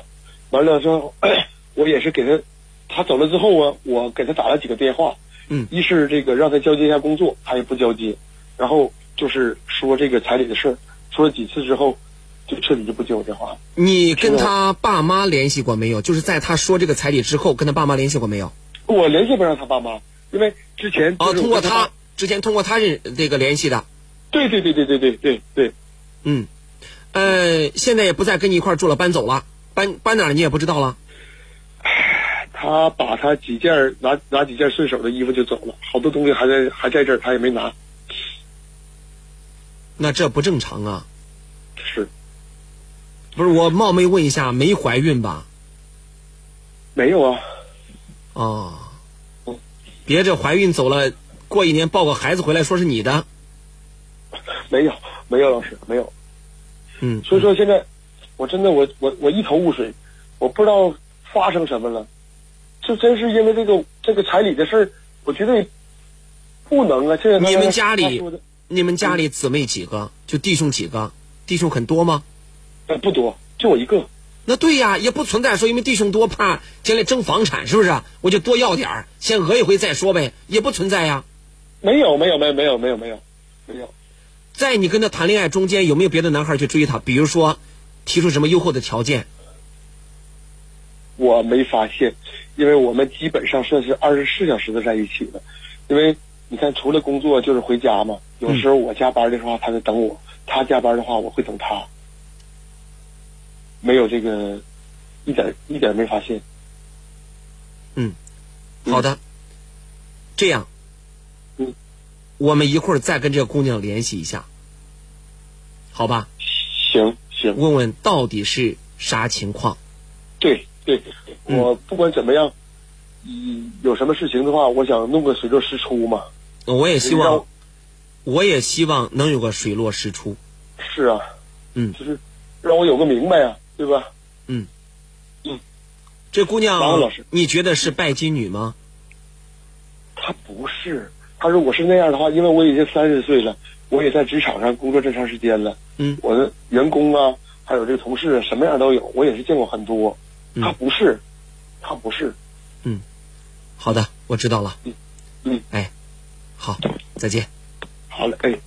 完了之后，我也是给他，他走了之后啊，我给他打了几个电话，嗯，一是这个让他交接一下工作，他也不交接，然后就是说这个彩礼的事儿，说了几次之后，就彻底就不接我电话了。你跟他爸妈联系过没有？就是在他说这个彩礼之后，跟他爸妈联系过没有？我联系不上他爸妈，因为之前啊，通过他他之前通过他认这个联系的。对对对对对对对对，嗯。呃，现在也不再跟你一块住了，搬走了，搬搬哪儿你也不知道了。他把他几件拿拿几件顺手的衣服就走了，好多东西还在还在这儿，他也没拿。那这不正常啊！是，不是我冒昧问一下，没怀孕吧？没有啊。哦，别这怀孕走了，过一年抱个孩子回来说是你的。没有，没有，老师没有。嗯，所以说现在我真的我我我一头雾水，我不知道发生什么了，就真是因为这个这个彩礼的事儿，我觉得不能啊。这你们家里你们家里姊妹几个？就弟兄几个？弟兄很多吗？呃，不多，就我一个。那对呀，也不存在说因为弟兄多怕将来争房产，是不是？我就多要点儿，先讹一回再说呗，也不存在呀。没有，没有，没有，没有，没有，没有，没有。在你跟他谈恋爱中间，有没有别的男孩去追她？比如说，提出什么优厚的条件？我没发现，因为我们基本上算是二十四小时的在一起的。因为你看，除了工作就是回家嘛。有时候我加班的话，他在等我；他加班的话，我会等他。没有这个，一点一点没发现。嗯，好的，这样。嗯。我们一会儿再跟这个姑娘联系一下，好吧？行行，问问到底是啥情况？对对，我不管怎么样，嗯有什么事情的话，我想弄个水落石出嘛。我也希望，我也希望能有个水落石出。是啊，嗯，就是让我有个明白啊，对吧？嗯，嗯，这姑娘，王老师你觉得是拜金女吗？她不是，他如果是那样的话，因为我已经三十岁了，我也在职场上工作这么长时间了，嗯，我的员工啊，还有这个同事啊，什么样都有，我也是见过很多。他不是，他不是，嗯，好的，我知道了。嗯嗯，哎，好，再见。好嘞，哎。